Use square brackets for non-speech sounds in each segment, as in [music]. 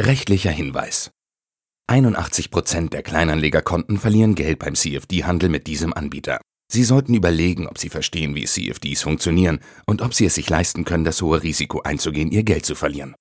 Rechtlicher Hinweis. 81% der Kleinanlegerkonten verlieren Geld beim CFD-Handel mit diesem Anbieter. Sie sollten überlegen, ob Sie verstehen, wie CFDs funktionieren und ob Sie es sich leisten können, das hohe Risiko einzugehen, Ihr Geld zu verlieren.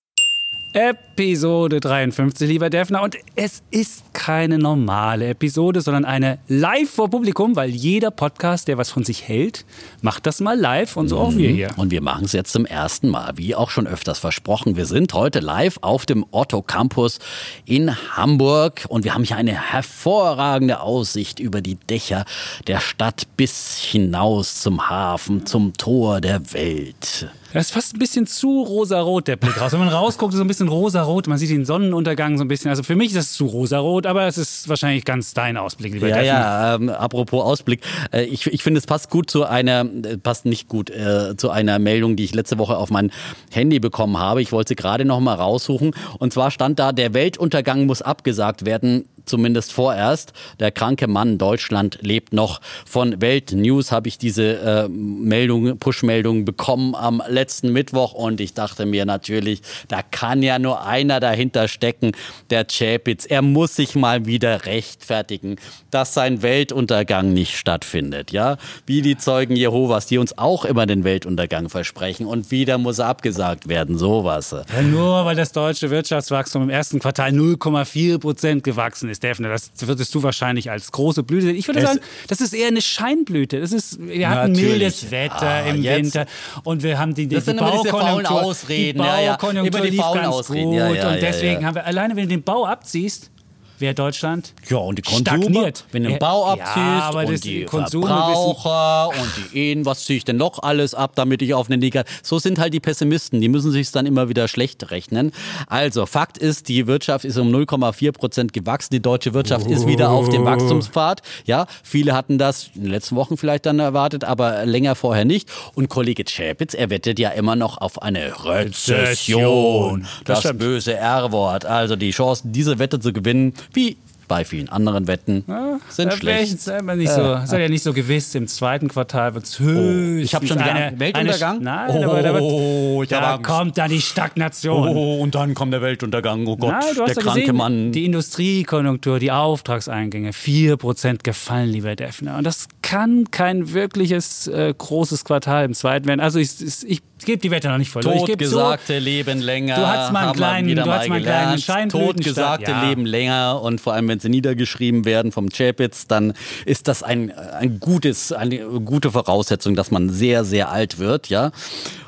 Episode 53, lieber Defner. Und es ist keine normale Episode, sondern eine live vor Publikum, weil jeder Podcast, der was von sich hält, macht das mal live und so auch wir hier. Und wir machen es jetzt zum ersten Mal, wie auch schon öfters versprochen. Wir sind heute live auf dem Otto Campus in Hamburg und wir haben hier eine hervorragende Aussicht über die Dächer der Stadt bis hinaus zum Hafen, zum Tor der Welt. Das ist fast ein bisschen zu rosarot, der Blick raus. Wenn man rausguckt, ist so ein bisschen rosarot. Man sieht den Sonnenuntergang so ein bisschen. Also für mich ist das zu rosarot, aber es ist wahrscheinlich ganz dein Ausblick, lieber Ja, Defner. ja, ähm, apropos Ausblick. Äh, ich ich finde, es passt gut zu einer, äh, passt nicht gut äh, zu einer Meldung, die ich letzte Woche auf mein Handy bekommen habe. Ich wollte sie gerade noch mal raussuchen. Und zwar stand da, der Weltuntergang muss abgesagt werden. Zumindest vorerst. Der kranke Mann Deutschland lebt noch. Von Welt News habe ich diese äh, Meldung, Push-Meldung bekommen am letzten Mittwoch und ich dachte mir natürlich, da kann ja nur einer dahinter stecken, der Chapitz. Er muss sich mal wieder rechtfertigen, dass sein Weltuntergang nicht stattfindet, ja? Wie die Zeugen Jehovas, die uns auch immer den Weltuntergang versprechen und wieder muss er abgesagt werden, sowas. Ja, nur weil das deutsche Wirtschaftswachstum im ersten Quartal 0,4 Prozent gewachsen ist, Defner, das würdest du wahrscheinlich als große Blüte sehen. Ich würde Es- sagen, das ist eher eine Scheinblüte. Das ist, wir hatten Natürlich. mildes Wetter Ah, im jetzt- Winter und wir haben die, die, Das die Baukonjunktur, Ausreden, die ja, ja. Baukonjunktur Immer die lief ganz Ausreden, gut ja, ja, und ja, deswegen ja. haben wir, alleine wenn du den Bau abziehst, wäre Deutschland Ja, und die Konsum, stagniert. wenn du den Ja, Bau ja, abziehst aber und die Konsum- Verbraucher und die Ehen, was ziehe ich denn noch alles ab, damit ich auf eine Liga... So sind halt die Pessimisten, die müssen sich dann immer wieder schlecht rechnen. Also, Fakt ist, die Wirtschaft ist um 0,4 Prozent gewachsen, die deutsche Wirtschaft ist wieder auf dem Wachstumspfad. Ja, viele hatten das in den letzten Wochen vielleicht dann erwartet, aber länger vorher nicht. Und Kollege Schäpitz, er wettet ja immer noch auf eine Rezession. Das Das, böse R-Wort. Also die Chancen, diese Wette zu gewinnen, wie bei vielen anderen Wetten, sind wäre ich schlecht. jetzt selber nicht so, ist ja nicht so gewiss. Im zweiten Quartal wird es höchstens ich hab schon wieder eine, Weltuntergang? Eine, nein, aber da, Oh, wird, hab da kommt dann die Stagnation. Oh, und dann kommt der Weltuntergang. Oh Gott, Nein, der ja kranke gesehen, Mann. die Industriekonjunktur, die Auftragseingänge, 4% gefallen, lieber Defner. Und das kann kein wirkliches äh, großes Quartal im zweiten werden. Also ich, ich, ich gebe die Wette noch nicht verloren. Zu, Totgesagte leben länger. Du hattest mal einen kleinen- du hattest mal einen kleinen. Scheinblütenstart. Totgesagte Ja. leben länger und vor allem, wenn sie niedergeschrieben werden vom Chapitz, dann ist das ein, ein gutes, eine gute Voraussetzung, dass man sehr, sehr alt wird, ja.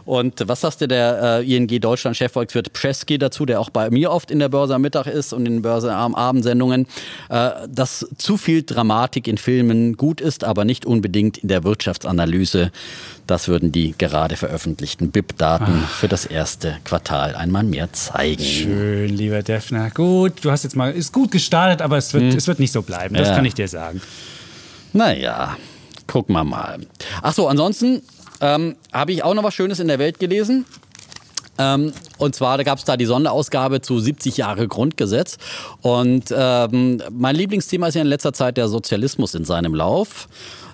Und was sagte der äh, ING Deutschland Chefvolkswirt Pschesky dazu, der auch bei mir oft in der Börse am Mittag ist und in Börse am Abendsendungen, äh, dass zu viel Dramatik in Filmen gut ist, aber nicht unbedingt in der Wirtschaftsanalyse. Das würden die gerade veröffentlichten BIP-Daten für das erste Quartal einmal mehr zeigen. Schön, lieber Defner. Gut, du hast jetzt mal, ist gut gestartet, aber es wird, es wird nicht so bleiben. Das Ja. kann ich dir sagen. Naja, gucken wir mal. Ach so, ansonsten ähm, habe ich auch noch was Schönes in der Welt gelesen. Ähm, und zwar, gab es da die Sonderausgabe zu 70 Jahre Grundgesetz. Und ähm, mein Lieblingsthema ist ja in letzter Zeit der Sozialismus in seinem Lauf.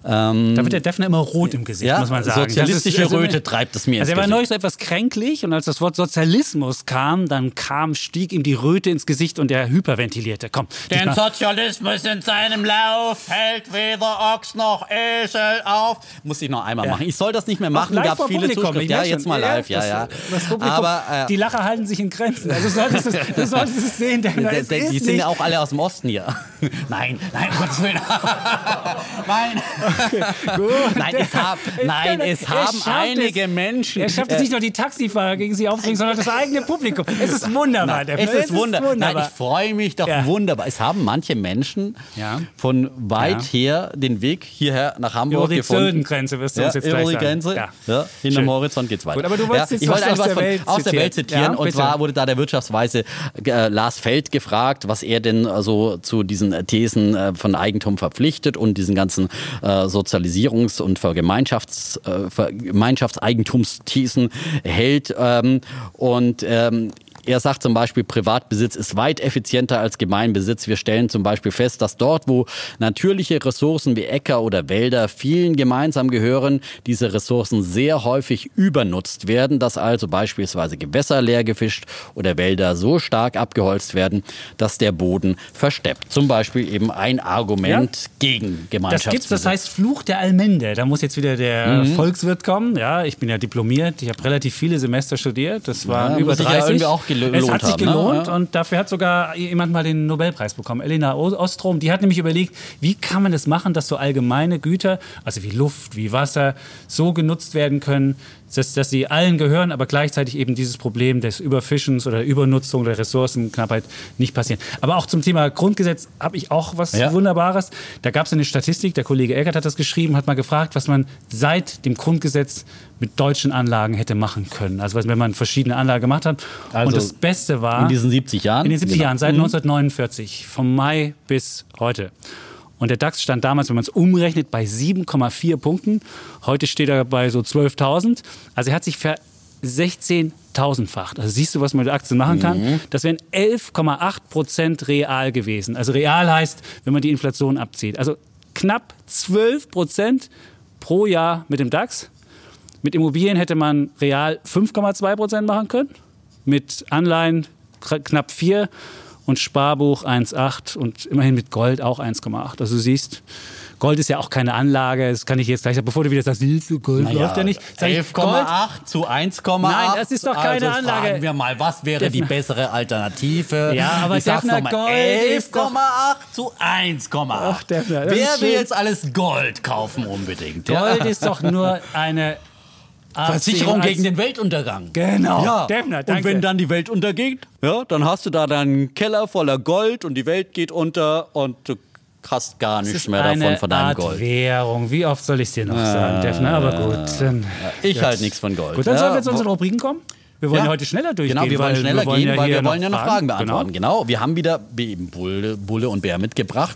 Ähm, Da wird der Defner immer rot im Gesicht, Ja, muss man sagen. sozialistische Das ist- Röte treibt es mir Also ins er war Gesicht. neulich so etwas kränklich und als das Wort Sozialismus kam, dann kam, stieg ihm die Röte ins Gesicht und er hyperventilierte. Komm, Den Sozialismus in seinem Lauf hält weder Ochs noch Esel auf. Muss ich noch einmal machen. Ich soll das nicht mehr machen. live Gab viele Publikum, Zuschriften. Ja, jetzt mal live. Ja, das, ja. Das Publikum, Aber äh, die Lacher halten sich in Grenzen. Also du solltest es, du solltest es sehen, Defner. Die, Es die, ist die sind nicht- ja auch alle aus dem Osten hier. [laughs] Nein, nein, um Gottes Willen. [laughs] nein. [laughs] Gut. Nein, es, hab, nein, es haben einige es. Menschen. Er schafft es nicht nur die Taxifahrer gegen sie aufzubringen, sondern das eigene [laughs] Publikum. Es ist wunderbar. Nein, es ist wunder Nein, ich freue mich doch Ja. wunderbar. Es haben manche Menschen Ja. von weit Ja. her den Weg hierher nach Hamburg Über die gefunden. Zödengrenze wirst du uns jetzt über gleich die sagen. Grenze. Ja. Ja. Hinterm. Horizont geht's weiter. Gut, aber du wolltest jetzt ich wollte aus einfach der von, Welt aus der Welt zitieren. und zwar wurde da der Wirtschaftsweise äh, Lars Feld gefragt, was er denn äh, so zu diesen äh, Thesen äh, von Eigentum verpflichtet und diesen ganzen äh, Sozialisierungs- und Vergemeinschafts, äh, Vergemeinschaftseigentumsthesen hält. Ähm, und ähm, er sagt zum Beispiel, Privatbesitz ist weit effizienter als Gemeinbesitz. Wir stellen zum Beispiel fest, dass dort, wo natürliche Ressourcen wie Äcker oder Wälder vielen gemeinsam gehören, diese Ressourcen sehr häufig übernutzt werden, dass also beispielsweise Gewässer leer gefischt oder Wälder so stark abgeholzt werden, dass der Boden versteppt. Zum Beispiel eben ein Argument gegen Das Gemeinschaftsbesitz. gibt's, das heißt Fluch der Allmende. Da muss jetzt wieder der Mhm. Volkswirt kommen. Ja, ich bin ja diplomiert, ich habe relativ viele Semester studiert. Das waren Ja, über muss sich ja 30. irgendwie auch gelo- es gelohnt hat sich haben, ne? gelohnt Ja. und dafür hat sogar jemand mal den Nobelpreis bekommen. Elena Ostrom, die hat nämlich überlegt, wie kann man es machen, dass so allgemeine Güter, also wie Luft, wie Wasser, so genutzt werden können, dass, dass sie allen gehören, aber gleichzeitig eben dieses Problem des Überfischens oder Übernutzung der Ressourcenknappheit nicht passieren. Aber auch zum Thema Grundgesetz habe ich auch was Ja. Wunderbares. Da gab es eine Statistik, der Kollege Eckert hat das geschrieben, hat mal gefragt, was man seit dem Grundgesetz mit deutschen Anlagen hätte machen können. Also wenn man verschiedene Anlagen gemacht hat. Also Und das Beste war... in diesen 70 Jahren? In den 70 Genau. Jahren, seit 1949, vom Mai bis heute. Und der DAX stand damals, wenn man es umrechnet, bei 7,4 Punkten. Heute steht er bei so 12.000. Also er hat sich ver 16.000-facht. Also siehst du, was man mit Aktien machen kann? Das wären 11,8 Prozent real gewesen. Also real heißt, wenn man die Inflation abzieht. Also knapp 12 Prozent pro Jahr mit dem DAX. Mit Immobilien hätte man real 5,2 Prozent machen können. Mit Anleihen knapp 4 und Sparbuch 1,8% und immerhin mit Gold auch 1,8. Also du siehst, Gold ist ja auch keine Anlage. Das kann ich jetzt gleich sagen, bevor du wieder sagst, Gold läuft ja nicht. Sag ich, 11,8 zu 1,8. Nein, das ist doch keine also Anlage. Fragen wir mal, was wäre die Defner- bessere Alternative? Ja, aber ich Defner, mal, Gold ist doch- 11,8 zu 1,8. Ach, Defner, das Wer will jetzt alles Gold kaufen unbedingt? Gold ist doch nur eine Versicherung als- gegen den Weltuntergang. Genau. Ja. Defner, danke. Und wenn dann die Welt untergeht, ja, dann hast du da deinen Keller voller Gold und die Welt geht unter und du hast gar nichts mehr davon von deinem Art Gold. Währung. Wie oft soll ich es dir noch sagen, Defner? Aber gut. Dann, Ich halt nichts von Gold. Gut, dann Ja, sollen wir jetzt zu unseren Rubriken kommen. Wir wollen ja, Ja. heute schneller durchgehen. Genau, wir wollen schneller wir gehen, ja weil wir wollen ja noch Fragen beantworten. Genau. Genau. wir haben wieder eben Bulle, Bulle und Bär mitgebracht.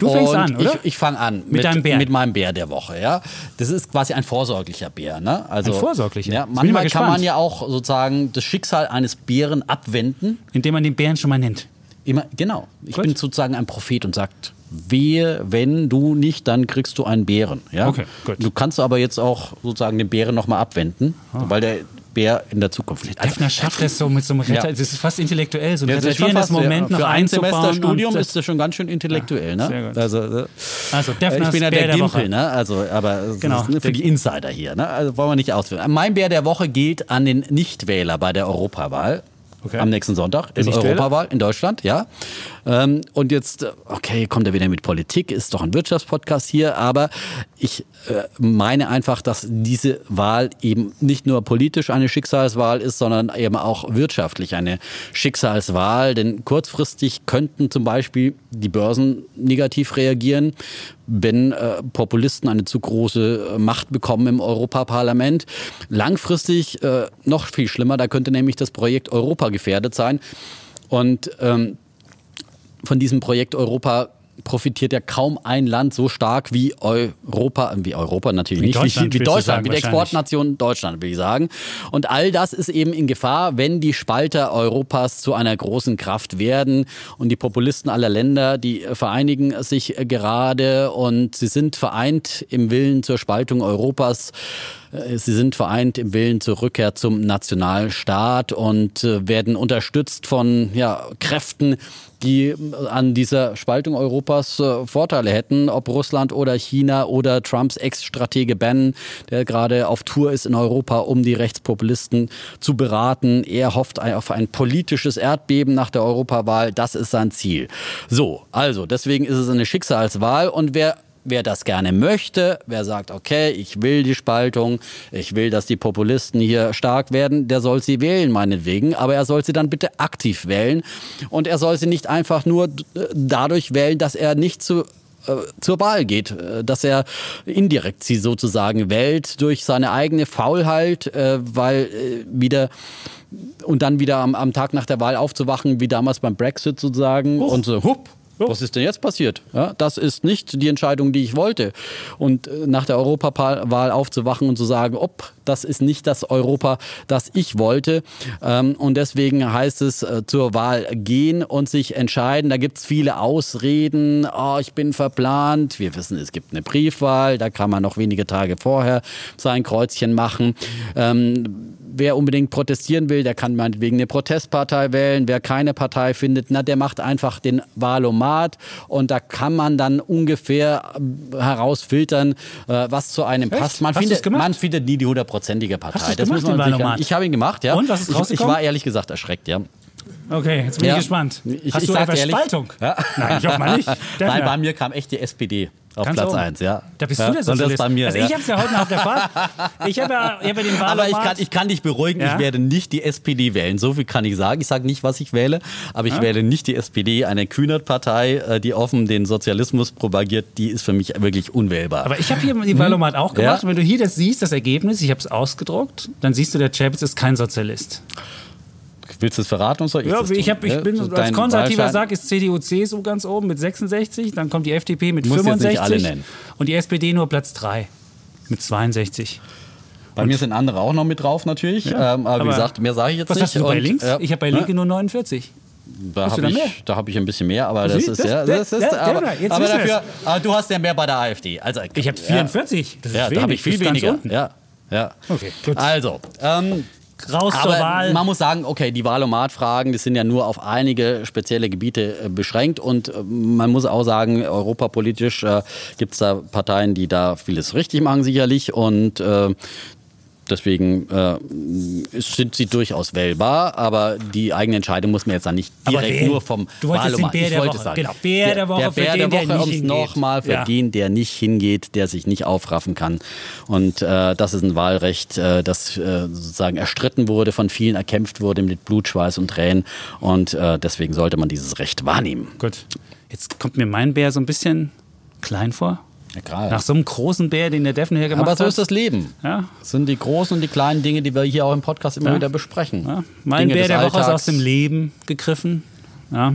Du fängst und an, oder? Ich, ich fange an mit, deinem Bär. mit meinem Bär der Woche. Ja, das ist quasi ein vorsorglicher Bär. Ne? Also, Ein vorsorglicher? Ja, manchmal kann man ja auch sozusagen das Schicksal eines Bären abwenden. Indem man den Bären schon mal nennt. Immer, genau. Ich Gut. bin sozusagen ein Prophet und sagt, wehe, wenn du nicht, dann kriegst du einen Bären. Ja? Okay, gut. Du kannst aber jetzt auch sozusagen den Bären nochmal abwenden, weil der Bär in der Zukunft liegt. Also, Defner schafft das so mit so einem Retter. Ja. Das ist fast intellektuell, so ein Ja, fast, Moment ja, noch Für ein. Semesterstudium ist das schon ganz schön intellektuell. sehr Ne? Also, äh, Also, ich Defners bin ja der der Gimpel, ne? also, aber Genau. ist, ne, für die Insider hier. Ne? Also wollen wir nicht ausführen. Mein Bär der Woche gilt an den Nichtwähler bei der Europawahl. Okay. Am nächsten Sonntag ist? Europawahl in Deutschland, ja. Ähm, und jetzt, äh, okay, kommt er wieder mit Politik, ist doch ein Wirtschaftspodcast hier, aber ich äh, meine einfach, dass diese Wahl eben nicht nur politisch eine Schicksalswahl ist, sondern eben auch wirtschaftlich eine Schicksalswahl. Denn kurzfristig könnten zum Beispiel die Börsen negativ reagieren, wenn äh, Populisten eine zu große äh, Macht bekommen im Europaparlament. Langfristig äh, noch viel schlimmer, da könnte nämlich das Projekt Europa gefährdet sein. Und ähm, von diesem Projekt Europa profitiert ja kaum ein Land so stark wie Europa, wie Europa natürlich Wie nicht, Deutschland, wie, wie Deutschland, sagen, wie die. Exportnation Deutschland, will ich sagen. Und all das ist eben in Gefahr, wenn die Spalter Europas zu einer großen Kraft werden und die Populisten aller Länder, die vereinigen sich gerade und sie sind vereint im Willen zur Spaltung Europas. Äh, Sie sind vereint im Willen zur Rückkehr zum Nationalstaat und äh, werden unterstützt von ja, Kräften, die äh, an dieser Spaltung Europas Vorteile hätten, ob Russland oder China oder Trumps Ex-Stratege Bannon, der gerade auf Tour ist in Europa, um die Rechtspopulisten zu beraten. Er hofft auf ein politisches Erdbeben nach der Europawahl. Das ist sein Ziel. So, also deswegen ist es eine Schicksalswahl und wer wer das gerne möchte, wer sagt, okay, ich will die Spaltung, ich will, dass die Populisten hier stark werden, der soll sie wählen, meinetwegen. Aber er soll sie dann bitte aktiv wählen. Und er soll sie nicht einfach nur dadurch wählen, dass er nicht zu äh, zur Wahl geht, äh, dass er indirekt sie sozusagen wählt durch seine eigene Faulheit, äh, weil wieder und dann wieder am, am Tag nach der Wahl aufzuwachen, wie damals beim Brexit sozusagen Huch. und so, hupp, was ist denn jetzt passiert? Ja, das ist nicht die Entscheidung, die ich wollte. Und äh, nach der Europawahl aufzuwachen und zu sagen, ob das ist nicht das Europa, das ich wollte. Ähm, und deswegen heißt es äh, zur Wahl gehen und sich entscheiden. Da gibt es viele Ausreden. Oh, ich bin verplant. Wir wissen, es gibt eine Briefwahl. Da kann man noch wenige Tage vorher sein Kreuzchen machen. Ähm, wer unbedingt protestieren will, der kann meinetwegen eine Protestpartei wählen. Wer keine Partei findet, na, der macht einfach den Wahlomat. Und da kann man dann ungefähr äh, herausfiltern, äh, was zu einem Echt? passt. Man Hast findet, man findet nie die hundertprozentige Partei. Hast das gemacht, muss man den? Ich habe ihn gemacht, ja. Und, was ist ich, ich rausgekommen? war ehrlich gesagt erschreckt, ja. Okay, jetzt bin Ja. ich gespannt. Ich- Hast ich du etwa dir ehrlich- Spaltung? Ja. Nein, ich hoffe mal nicht. [laughs] Nein, Defner. bei mir kam echt die SPD auf Ganz Platz oben. 1, ja. Da bist ja. du der Und das Sozialist. bei mir, also ja. ich habe es ja heute noch auf der Fahrt. [laughs] Ich habe ja, ich hab ja den Wahlomat. Aber ich kann, ich kann dich beruhigen, Ja? ich werde nicht die SPD wählen. So viel kann ich sagen. Ich sage nicht, was ich wähle, aber ich werde nicht die SPD, eine Kühnert-Partei, äh, die offen den Sozialismus propagiert, die ist für mich wirklich unwählbar. Aber ich habe hier die Wahlomat auch gemacht. Ja. Und wenn du hier das siehst, das Ergebnis, ich habe es ausgedruckt, dann siehst du, der Chapitz ist kein Sozialist. Willst du es verraten und soll ich Ja, ich, hab, ich Ja, bin so als konservativer Sack ist CDU, CSU ganz oben mit 66, dann kommt die FDP mit Musst jetzt nicht 65 alle nennen. und die SPD nur Platz 3 mit 62. Bei mir sind andere auch noch mit drauf natürlich. Ja, ähm, aber, aber wie gesagt, mehr sage ich jetzt Was nicht. hast du bei Und, links? ja, ich habe bei ne? Linke nur 49. Da habe ich, da hab ich ein bisschen mehr, aber das ist das- ja. ist, der- aber, dafür, aber du hast ja mehr bei der AfD. Also, Ich habe 44. Das ist Ja, wenig. da habe ich viel weniger. Ja, ja. Okay, gut. Also, ähm, Raus zur aber Wahl. man muss sagen, okay, die Wahlomat-Fragen, die sind ja nur auf einige spezielle Gebiete äh, beschränkt und äh, man muss auch sagen, europapolitisch äh, gibt es da Parteien, die da vieles richtig machen sicherlich und äh, Deswegen äh, sind sie durchaus wählbar, aber die eigene Entscheidung muss man jetzt dann nicht direkt nur vom Du wolltest den Wahlomat. Bär ich der wollte sagen. Genau, Bär der Woche der Bär der Woche, um es nochmal für Ja. den, der nicht hingeht, der sich nicht aufraffen kann. Und äh, das ist ein Wahlrecht, äh, das äh, sozusagen erstritten wurde, von vielen erkämpft wurde mit Blut, Schweiß und Tränen. Und äh, deswegen sollte man dieses Recht wahrnehmen. Gut. Jetzt kommt mir mein Bär so ein bisschen klein vor. Ja. Nach so einem großen Bär, den der Defner hier gemacht Aber so hat. ist das Leben. Ja. Das sind die großen und die kleinen Dinge, die wir hier auch im Podcast immer Ja. wieder besprechen. Mein Dinge Bär der Woche ist aus dem Leben gegriffen. Ja,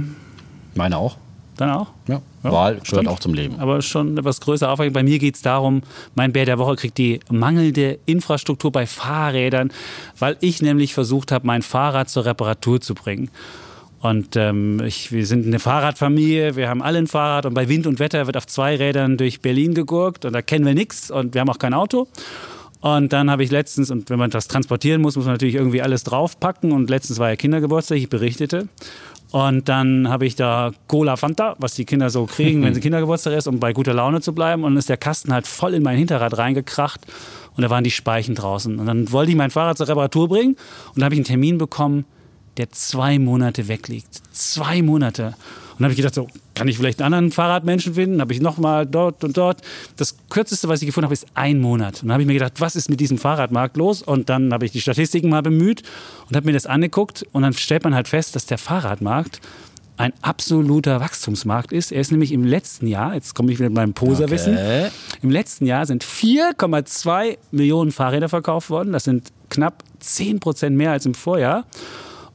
Meine auch. dann auch. Ja. Wahl gehört stimmt. auch zum Leben. Aber schon etwas größer Aufwand. Bei mir geht es darum, mein Bär der Woche kriegt die mangelnde Infrastruktur bei Fahrrädern, weil ich nämlich versucht habe, mein Fahrrad zur Reparatur zu bringen. Und ähm, ich, wir sind eine Fahrradfamilie, wir haben alle ein Fahrrad und bei Wind und Wetter wird auf zwei Rädern durch Berlin gegurkt und da kennen wir nichts und wir haben auch kein Auto. Und dann habe ich letztens, und wenn man das transportieren muss, muss man natürlich irgendwie alles draufpacken. Und letztens war ja Kindergeburtstag, ich berichtete. Und dann habe ich da Cola Fanta, was die Kinder so kriegen, [laughs] wenn sie Kindergeburtstag ist, um bei guter Laune zu bleiben. Und dann ist der Kasten halt voll in mein Hinterrad reingekracht. Und da waren die Speichen draußen. Und dann wollte ich mein Fahrrad zur Reparatur bringen. Und dann habe ich einen Termin bekommen, der zwei Monate wegliegt. Zwei Monate. Und dann habe ich gedacht, so, kann ich vielleicht einen anderen Fahrradmenschen finden? Habe ich nochmal dort und dort. Das kürzeste, was ich gefunden habe, ist ein Monat. Und dann habe ich mir gedacht, was ist mit diesem Fahrradmarkt los? Und dann habe ich die Statistiken mal bemüht und habe mir das angeguckt. Und dann stellt man halt fest, dass der Fahrradmarkt ein absoluter Wachstumsmarkt ist. Er ist nämlich im letzten Jahr, jetzt komme ich wieder mit meinem Poserwissen, Okay. im letzten Jahr sind 4,2 Millionen Fahrräder verkauft worden. Das sind knapp 10 Prozent mehr als im Vorjahr.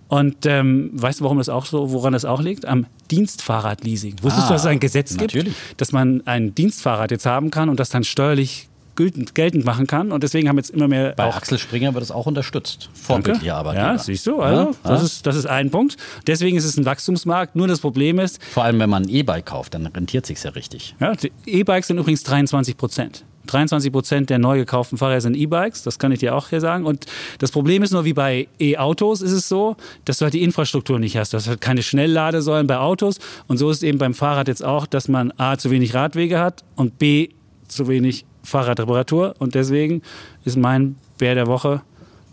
Und ähm, weißt du, warum das auch so, woran das auch liegt? Am Dienstfahrradleasing. Wusstest Ah, du, dass es ein Gesetz gibt, natürlich. dass man ein Dienstfahrrad jetzt haben kann und das dann steuerlich geltend, machen kann? Und deswegen haben jetzt immer mehr Bei auch Axel Springer wird es auch unterstützt. Vorbildliche Arbeitgeber. Ja, siehst du, also Ja, das, ja. ist, das ist ein Punkt. Deswegen ist es ein Wachstumsmarkt. Nur das Problem ist, Vor allem, wenn man ein E-Bike kauft, dann rentiert sich ja richtig. Ja, E-Bikes sind übrigens 23 Prozent. 23 Prozent der neu gekauften Fahrräder sind E-Bikes, das kann ich dir auch hier sagen. Und das Problem ist nur, wie bei E-Autos ist es so, dass du halt die Infrastruktur nicht hast. Du hast halt keine Schnellladesäulen bei Autos. Und so ist es eben beim Fahrrad jetzt auch, dass man A, zu wenig Radwege hat und B, zu wenig Fahrradreparatur. Und deswegen ist mein Bär der Woche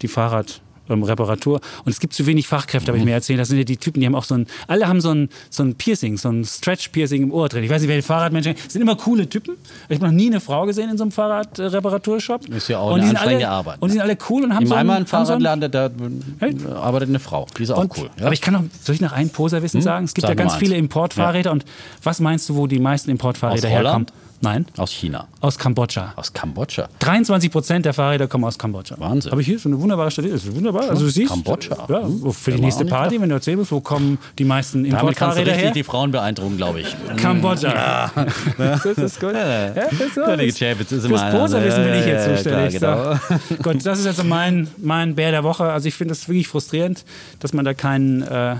die Fahrrad ähm, Reparatur. Und es gibt zu wenig Fachkräfte, habe ich mir erzählt. Das sind ja die Typen, die haben auch so ein, alle haben so ein, so ein Piercing, so ein Stretch-Piercing im Ohr drin. Ich weiß nicht, welche Fahrradmenschen, das sind immer coole Typen. Ich habe noch nie eine Frau gesehen in so einem Fahrradreparaturshop. Ist ja auch und eine die sind anstrengende alle, Arbeit, Und die sind alle cool und haben In so ein, meinem haben so ein, Fahrradladen, da arbeitet eine Frau. Die ist auch und, cool. Ja? Aber ich kann noch, soll ich noch einen Poserwissen sagen? Es gibt Sag ja ganz viele. Importfahrräder. Und was meinst du, wo die meisten Importfahrräder herkommen? Nein, Aus China. aus Kambodscha. Aus Kambodscha. 23 Prozent der Fahrräder kommen aus Kambodscha. Wahnsinn. Habe ich hier so eine wunderbare Statistik. Das ist wunderbar. Also du siehst, Kambodscha. Ja, Hm. für die nächste Party, wenn du erzählen willst, wo kommen die meisten Importfahrräder her? die Frauen beeindrucken, glaube ich. [laughs] Kambodscha. [laughs] Das ist gut. Ja, das ist Ja, Fürs. Poserwissen bin ich jetzt Ja, ja, zuständig. klar, So. Gut, das ist jetzt so mein, mein Bär der Woche. Also ich finde es wirklich frustrierend, dass man da keinen äh.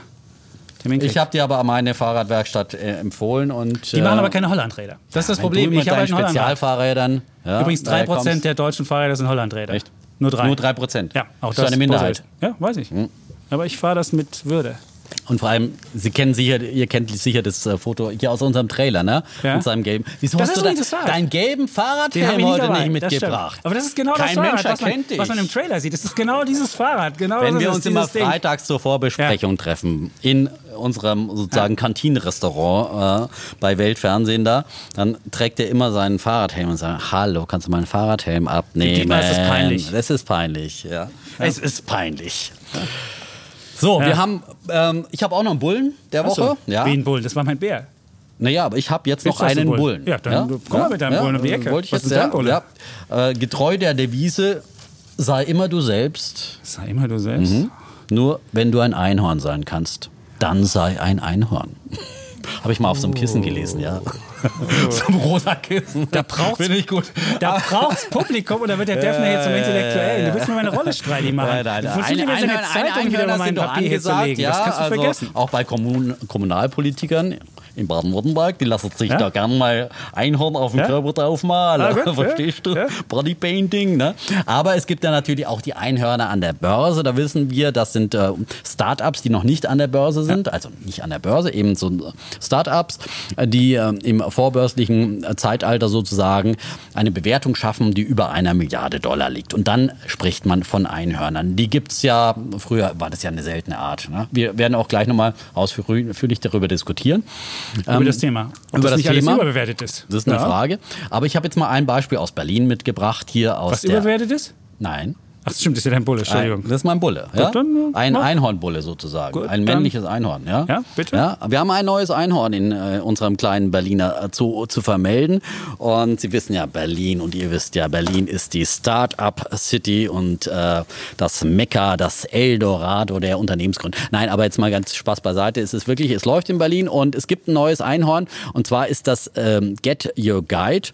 Ich habe dir aber meine Fahrradwerkstatt äh, empfohlen und die machen aber keine Hollandräder. Das ist das Problem. Ich Ich habe halt. Spezialfahrrädern. Ja, Übrigens daher 3% kommst- der deutschen Fahrräder sind Hollandräder. Echt? Nur 3. Nur 3 Prozent. Ja, auch das das ist eine Minderheit. Ja, weiß ich. Aber ich fahre das mit Würde. Und vor allem, Sie kennen sicher, ihr kennt sicher das äh, Foto hier aus unserem Trailer, ne? Ja. Mit seinem gelben. Wieso Das hast ist du da, das Fahrrad. deinen gelben Fahrradhelm ich nicht heute dabei. nicht das mitgebracht? Aber das ist genau das Kein Fahrrad, Mensch was man, was man im Trailer sieht. Das ist genau dieses Fahrrad. Genau Wenn das wir uns immer Ding. freitags zur Vorbesprechung treffen, in unserem sozusagen Kantinenrestaurant äh, bei Weltfernsehen da, dann trägt er immer seinen Fahrradhelm und sagt, hallo, kannst du meinen Fahrradhelm abnehmen? Es ist peinlich. Das ist peinlich, ja. Es ist peinlich. So, Ja. wir haben, ähm, ich habe auch noch einen Bullen der Ach so. Woche. Ja. Wie ein Bull, das war mein Bär. Naja, aber ich habe jetzt Jetzt noch einen Bullen. Bullen. Ja, dann komm mal mit deinem Bullen um die Ecke. Wollte ich Was jetzt, ja, Bulle? ja. Äh, getreu der Devise, sei immer du selbst. Sei immer du selbst. Mhm. Nur wenn du ein Einhorn sein kannst, dann sei ein Einhorn. Habe ich mal auf so einem Kissen gelesen, ja. [laughs] so ein rosa Kissen. Da braucht's- Finde ich gut. Da braucht's Publikum und da wird der Defner jetzt zum Intellektuellen. Du willst mir meine Rolle streitig machen. Nein, nein, du nein. versuchst mir Eine- seine eine- eine Zeitung wieder über mein Papier hier zu angesagt, legen. ja, Das kannst du also vergessen. Auch bei Kommun Kommunalpolitikern in Baden-Württemberg, die lassen sich Ja? da gern mal Einhorn auf den Ja? Körper draufmalen. Ah, gut, [laughs] Verstehst du? Bodypainting, ne? Aber es gibt ja natürlich auch die Einhörner an der Börse. Da wissen wir, das sind äh, Startups, die noch nicht an der Börse sind. Also nicht an der Börse, eben so Startups, äh, die äh, im vorbörslichen äh, Zeitalter sozusagen eine Bewertung schaffen, die über einer Milliarde Dollar liegt. Und dann spricht man von Einhörnern. Die gibt es ja, früher war das ja eine seltene Art. Ne? Wir werden auch gleich nochmal ausführlich darüber diskutieren. Über Ähm, das Thema. Ob über das das Thema? überbewertet ist. Das ist eine Ja. Frage. Aber ich habe jetzt mal ein Beispiel aus Berlin mitgebracht, hier aus Was der... überbewertet ist? Nein. Ach, stimmt, das ist ja dein Bulle, Entschuldigung. Ein, das ist mein Bulle. Ja? dann, äh, ein. Einhornbulle sozusagen. Gut, ein männliches Einhorn. Ja? Ja, bitte. Ja? Wir haben ein neues Einhorn in äh, unserem kleinen Berliner Zoo zu vermelden. Und Sie wissen ja, Berlin und ihr wisst ja, Berlin ist die Start-up-City und äh, das Mekka, das Eldorado der Unternehmensgründer. Nein, aber jetzt mal ganz Spaß beiseite. Es ist wirklich, es läuft in Berlin und es gibt ein neues Einhorn. Und zwar ist das ähm, Get Your Guide.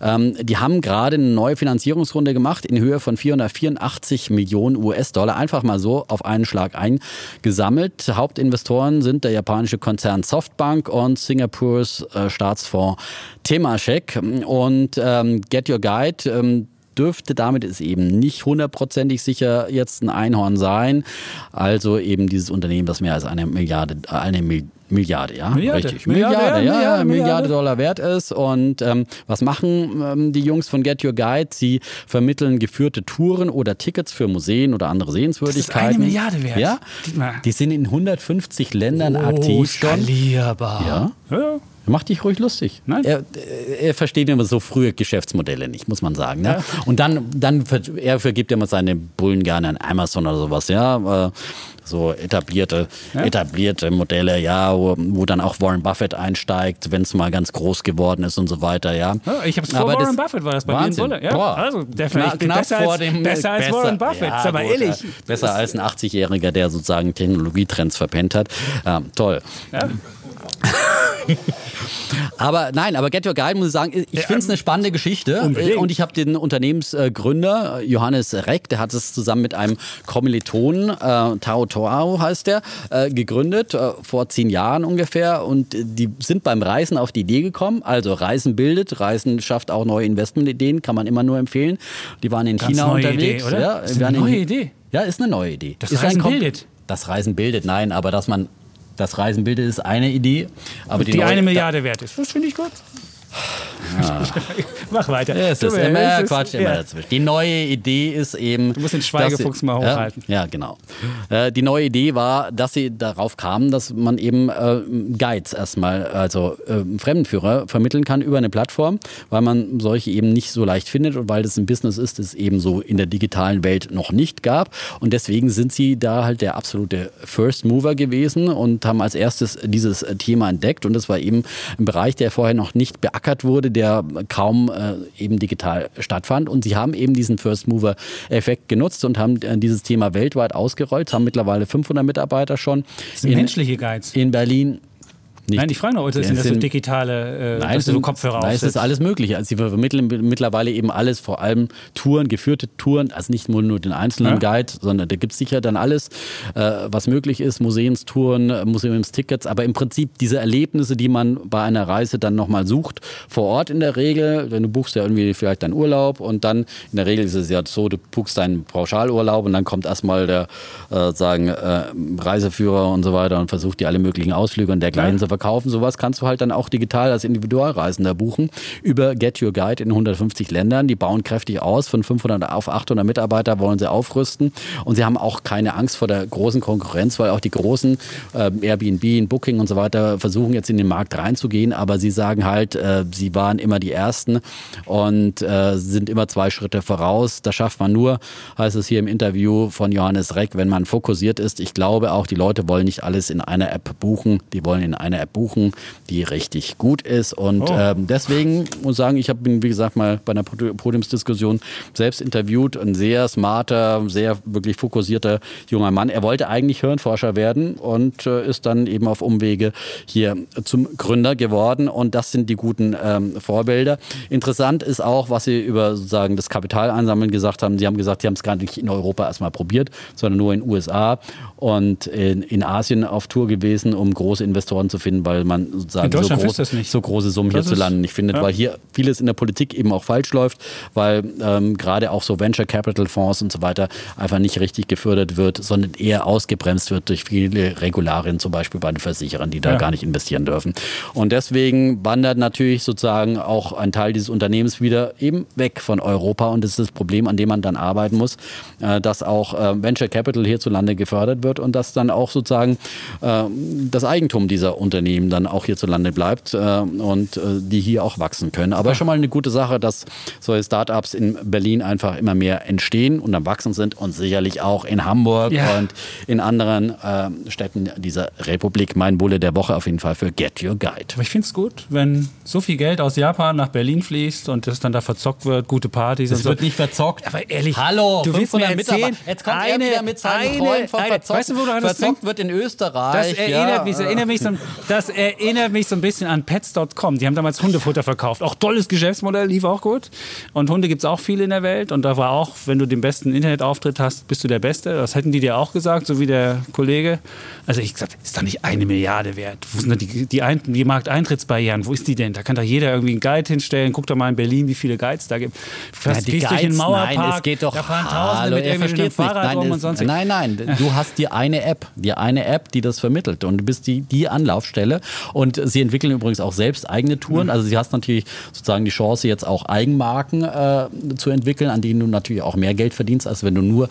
Ähm, die haben gerade eine neue Finanzierungsrunde gemacht in Höhe von 484 Millionen US-Dollar. Einfach mal so auf einen Schlag eingesammelt. Hauptinvestoren sind der japanische Konzern Softbank und Singapurs äh, Staatsfonds Temasek. Und ähm, Get Your Guide ähm, dürfte damit ist eben nicht hundertprozentig sicher jetzt ein Einhorn sein. Also eben dieses Unternehmen, das mehr als eine Milliarde, äh, eine Mil Milliarde, ja, Milliarde. richtig, Milliarde, Milliarde, ja, Milliarde, Milliarde, Milliarde. Dollar wert ist. Und ähm, was machen ähm, die Jungs von Get Your Guide? Sie vermitteln geführte Touren oder Tickets für Museen oder andere Sehenswürdigkeiten. Das ist eine Milliarde wert. Ja, die sind in 150 Ländern Oh, aktiv skalierbar. Ja. Ja. Mach dich ruhig lustig. Nein. Er, er versteht immer so frühe Geschäftsmodelle nicht, muss man sagen. Ne? Und dann, dann er vergibt immer seine Bullen gerne an Amazon oder sowas, ja. Äh, So etablierte, etablierte Modelle, ja, wo, wo dann auch Warren Buffett einsteigt, wenn es mal ganz groß geworden ist und so weiter, ja. Ja, ich habe es vor Aber Warren Buffett, war das bei Wahnsinn. mir in Bulle. Ja, Boah. also, der Knapp- besser, vor als, dem- besser als Warren Buffett. Ja, mal gut, ehrlich. ja. Besser als ein 80-Jähriger, der sozusagen Technologietrends verpennt hat. Ja, toll. Ja. [laughs] Aber nein, aber Get Your Guide muss ich sagen, ich finde es eine spannende Geschichte. unbedingt. Und ich habe den Unternehmensgründer äh, Johannes Reck, der hat es zusammen mit einem Kommilitonen, äh, Tao Toao heißt der, äh, gegründet, äh, vor zehn Jahren ungefähr. Und die sind beim Reisen auf die Idee gekommen. Also Reisen bildet, Reisen schafft auch neue Investmentideen, kann man immer nur empfehlen. Die waren in Ganz China neue unterwegs. Idee, oder? Ja, Das ist eine in- neue Idee. Ja, ist eine neue Idee. Das ist Reisen bildet. Das Reisen bildet, nein, aber dass man das Reisen bildet, ist eine Idee. Aber Die, neue- eine Milliarde wert ist. Das finde ich gut. Mach weiter. Ja, es ist äh, immer es ist- Quatsch, immer ja. dazwischen. Die neue Idee ist eben. Du musst den Schweigefuchs sie- mal hochhalten. Ja, ja genau. Äh, die neue Idee war, dass sie darauf kamen, dass man eben äh, Guides erstmal, also äh, Fremdenführer vermitteln kann über eine Plattform, weil man solche eben nicht so leicht findet und weil das ein Business ist, das eben so in der digitalen Welt noch nicht gab. Und deswegen sind sie da halt der absolute First Mover gewesen und haben als erstes dieses Thema entdeckt. Und das war eben ein Bereich, der vorher noch nicht beackert wurde, der kaum äh, eben digital stattfand. Und sie haben eben diesen First Mover Effekt genutzt und haben äh, dieses Thema weltweit ausgerollt, haben mittlerweile 500 Mitarbeiter schon. Das sind in, menschliche Guides. in Berlin. Nicht. Nein, ich frage nur, oder sind das so digitale, äh, Nein, dass du so Kopfhörer nein, es ist alles Mögliche. Also sie vermitteln mittlerweile eben alles, vor allem Touren, geführte Touren, also nicht nur, nur den einzelnen Ja. Guide, sondern da gibt es sicher dann alles, äh, was möglich ist, Museumstouren, äh, Museumstickets, aber im Prinzip diese Erlebnisse, die man bei einer Reise dann nochmal sucht, vor Ort in der Regel, denn du buchst ja irgendwie vielleicht deinen Urlaub und dann, in der Regel ist es ja so, du buchst deinen Pauschalurlaub und dann kommt erstmal der, äh, sagen, äh, Reiseführer und so weiter und versucht dir alle möglichen Ausflüge und dergleichen Ja. zu verkaufen. Sowas kannst du halt dann auch digital als Individualreisender buchen über Get Your Guide in 150 Ländern. Die bauen kräftig aus. Von 500 auf 800 Mitarbeiter wollen sie aufrüsten. Und sie haben auch keine Angst vor der großen Konkurrenz, weil auch die großen äh, Airbnb, Booking und so weiter versuchen jetzt in den Markt reinzugehen. Aber sie sagen halt, äh, sie waren immer die Ersten und äh, sind immer zwei Schritte voraus. Das schafft man nur, heißt es hier im Interview von Johannes Reck, wenn man fokussiert ist. Ich glaube auch, die Leute wollen nicht alles in einer App buchen. Die wollen in einer App buchen, die richtig gut ist. Und Oh. ähm, deswegen muss ich sagen, ich habe ihn, wie gesagt, mal bei einer Podi- Podiumsdiskussion selbst interviewt. Ein sehr smarter, sehr wirklich fokussierter junger Mann. Er wollte eigentlich Hirnforscher werden und äh, ist dann eben auf Umwege hier zum Gründer geworden. Und das sind die guten ähm, Vorbilder. Interessant ist auch, was Sie über sozusagen das Kapital einsammeln gesagt haben. Sie haben gesagt, Sie haben es gar nicht in Europa erstmal probiert, sondern nur in den USA und in, in Asien auf Tour gewesen, um große Investoren zu finden, weil man sozusagen so, groß, so große Summen Das hierzulande nicht findet, ja. weil hier vieles in der Politik eben auch falsch läuft, weil ähm, gerade auch so Venture Capital Fonds und so weiter einfach nicht richtig gefördert wird, sondern eher ausgebremst wird durch viele Regularien, zum Beispiel bei den Versicherern, die da Ja. gar nicht investieren dürfen. Und deswegen wandert natürlich sozusagen auch ein Teil dieses Unternehmens wieder eben weg von Europa und das ist das Problem, an dem man dann arbeiten muss, äh, dass auch äh, Venture Capital hierzulande gefördert wird und dass dann auch sozusagen äh, das Eigentum dieser Unternehmen dann auch hierzulande bleibt äh, und äh, die hier auch wachsen können. Aber schon mal eine gute Sache, dass solche Startups in Berlin einfach immer mehr entstehen und am Wachsen sind und sicherlich auch in Hamburg Ja. und in anderen äh, Städten dieser Republik. Mein Bulle der Woche auf jeden Fall für Get Your Guide. Aber ich finde es gut, wenn so viel Geld aus Japan nach Berlin fließt und das dann da verzockt wird, gute Partys und so. nicht verzockt. Aber ehrlich, Hallo, du willst mir 500 erzählen. Jetzt kommt eine- er wieder mit seinen eine- Träumen von eine- verzockt. Weißt du, woran das verzockt wird in Das Österreich. erinnert, ja. mich, das, erinnert mich so, das erinnert mich so ein bisschen an Pets.com. Die haben damals Hundefutter verkauft. Auch tolles Geschäftsmodell, lief auch gut. Und Hunde gibt es auch viele in der Welt. Und da war auch, wenn du den besten Internetauftritt hast, bist du der Beste. Das hätten die dir auch gesagt, so wie der Kollege. Also ich gesagt, ist doch nicht eine Milliarde wert. Wo sind da die, die, Ein die Markteintrittsbarrieren? Wo ist die denn? Da kann doch jeder irgendwie einen Guide hinstellen. Guck doch mal in Berlin, wie viele Guides da gibt. Ja, Fast die gehst durch den Guides, Mauerpark, nein, es geht doch. da fahren Tausende Hallo, mit irgendwie mit. Fahrrad Nein, rum es- und sonst nein, nein, du hast dir eine App, dir eine App, die das vermittelt und du bist die, die Anlaufstelle und sie entwickeln übrigens auch selbst eigene Touren, also sie hast natürlich sozusagen die Chance jetzt auch Eigenmarken äh, zu entwickeln, an denen du natürlich auch mehr Geld verdienst, als wenn du nur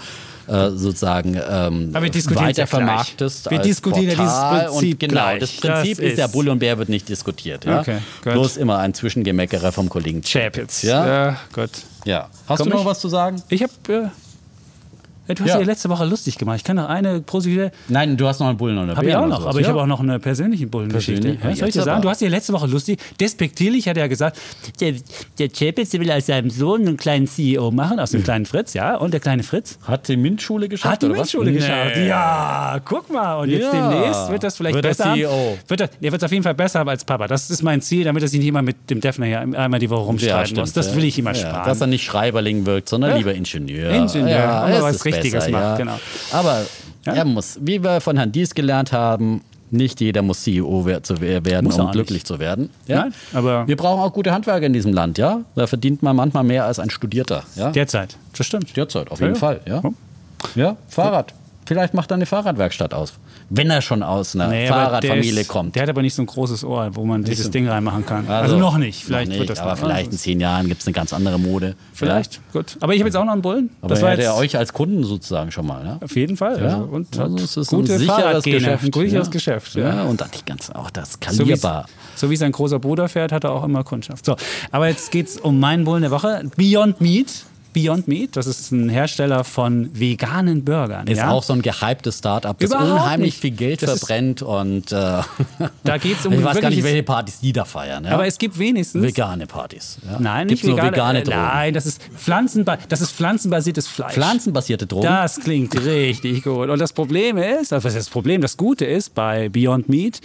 äh, sozusagen ähm, Aber wir diskutieren weiter ja. Wir diskutieren ja dieses Portal. Prinzip genau, gleich. das Prinzip Das ist, der ist- Bulle und Bär wird nicht diskutiert. Ja? Okay. Bloß immer ein Zwischengemeckerer vom Kollegen Chapitz. Ja? ja Gott. Ja. Hast Komm du noch ich? was zu sagen? Ich habe. Äh, ja, du hast Ja. ja. letzte Woche lustig gemacht. Ich kann noch eine positive. Nein, du hast noch einen Bullen eine Habe ich auch oder noch, sowas, aber ich ja? habe auch noch eine persönliche Bullengeschichte. Persönlich? Ja, soll ich dir sagen? Du hast ja letzte Woche lustig, despektierlich hat er gesagt, der, der Chapitz will aus seinem Sohn einen kleinen CEO machen, aus dem kleinen Fritz, ja. Und der kleine Fritz Hat die MINT-Schule geschafft? hat die oder was? Mitschule Nee. geschafft. Ja, guck mal. Und jetzt demnächst wird das vielleicht Wird er besser haben. CEO. Wird er, der wird es auf jeden Fall besser haben als Papa. Das ist mein Ziel, damit er sich nicht immer mit dem Defner hier einmal die Woche rumstreiten muss. Das will ich immer sparen. Dass er nicht Schreiberling wirkt, sondern lieber Ingenieur. Ingenieur, ja, aber Richtiges besser, macht, ja. genau. Aber Ja. er muss, wie wir von Herrn Dies gelernt haben, nicht jeder muss CEO werden, Muss um glücklich zu werden. Ja? Nein, aber- wir brauchen auch gute Handwerker in diesem Land, ja. Da verdient man manchmal mehr als ein Studierter. Ja? Derzeit. Das stimmt. Derzeit, auf jeden. Fall, ja. Ja. Ja, Fahrrad. Vielleicht macht er eine Fahrradwerkstatt aus. Wenn er schon aus einer Nee, Fahrradfamilie kommt. Der hat aber nicht so ein großes Ohr, wo man dieses so. Ding reinmachen kann. Also, noch nicht. Vielleicht noch wird das Aber noch. vielleicht in zehn Jahren gibt es eine ganz andere Mode. Vielleicht, gut. Aber ich habe jetzt auch noch einen Bullen. Aber das war jetzt er euch als Kunden sozusagen schon mal. Ne? auf jeden Fall. Ja, Also, und also es ist gute ein sicheres Geschäft. Ein sicheres ja. Geschäft. Ja. Ja. und dann die ganzen, auch das So wie, skalierbar. so wie sein großer Bruder fährt, hat er auch immer Kundschaft. So, aber jetzt geht es um meinen Bullen der Woche. Beyond Meat. Beyond Meat, das ist ein Hersteller von veganen Burgern. Ist ja? auch so ein gehyptes Start-up, das Überhaupt unheimlich nicht. viel Geld Das verbrennt und äh, [laughs] Da geht's [laughs] um ich weiß gar nicht, welche Partys die da feiern. Ja? Aber es gibt wenigstens vegane Partys. Ja? Nein, Gibt's nicht nur vegane, vegane äh, Drogen. Nein, das ist, pflanzenba das ist pflanzenbasiertes Fleisch. Pflanzenbasierte Drogen. Das klingt richtig gut. Und das Problem ist, also das Problem? Das Gute ist bei Beyond Meat,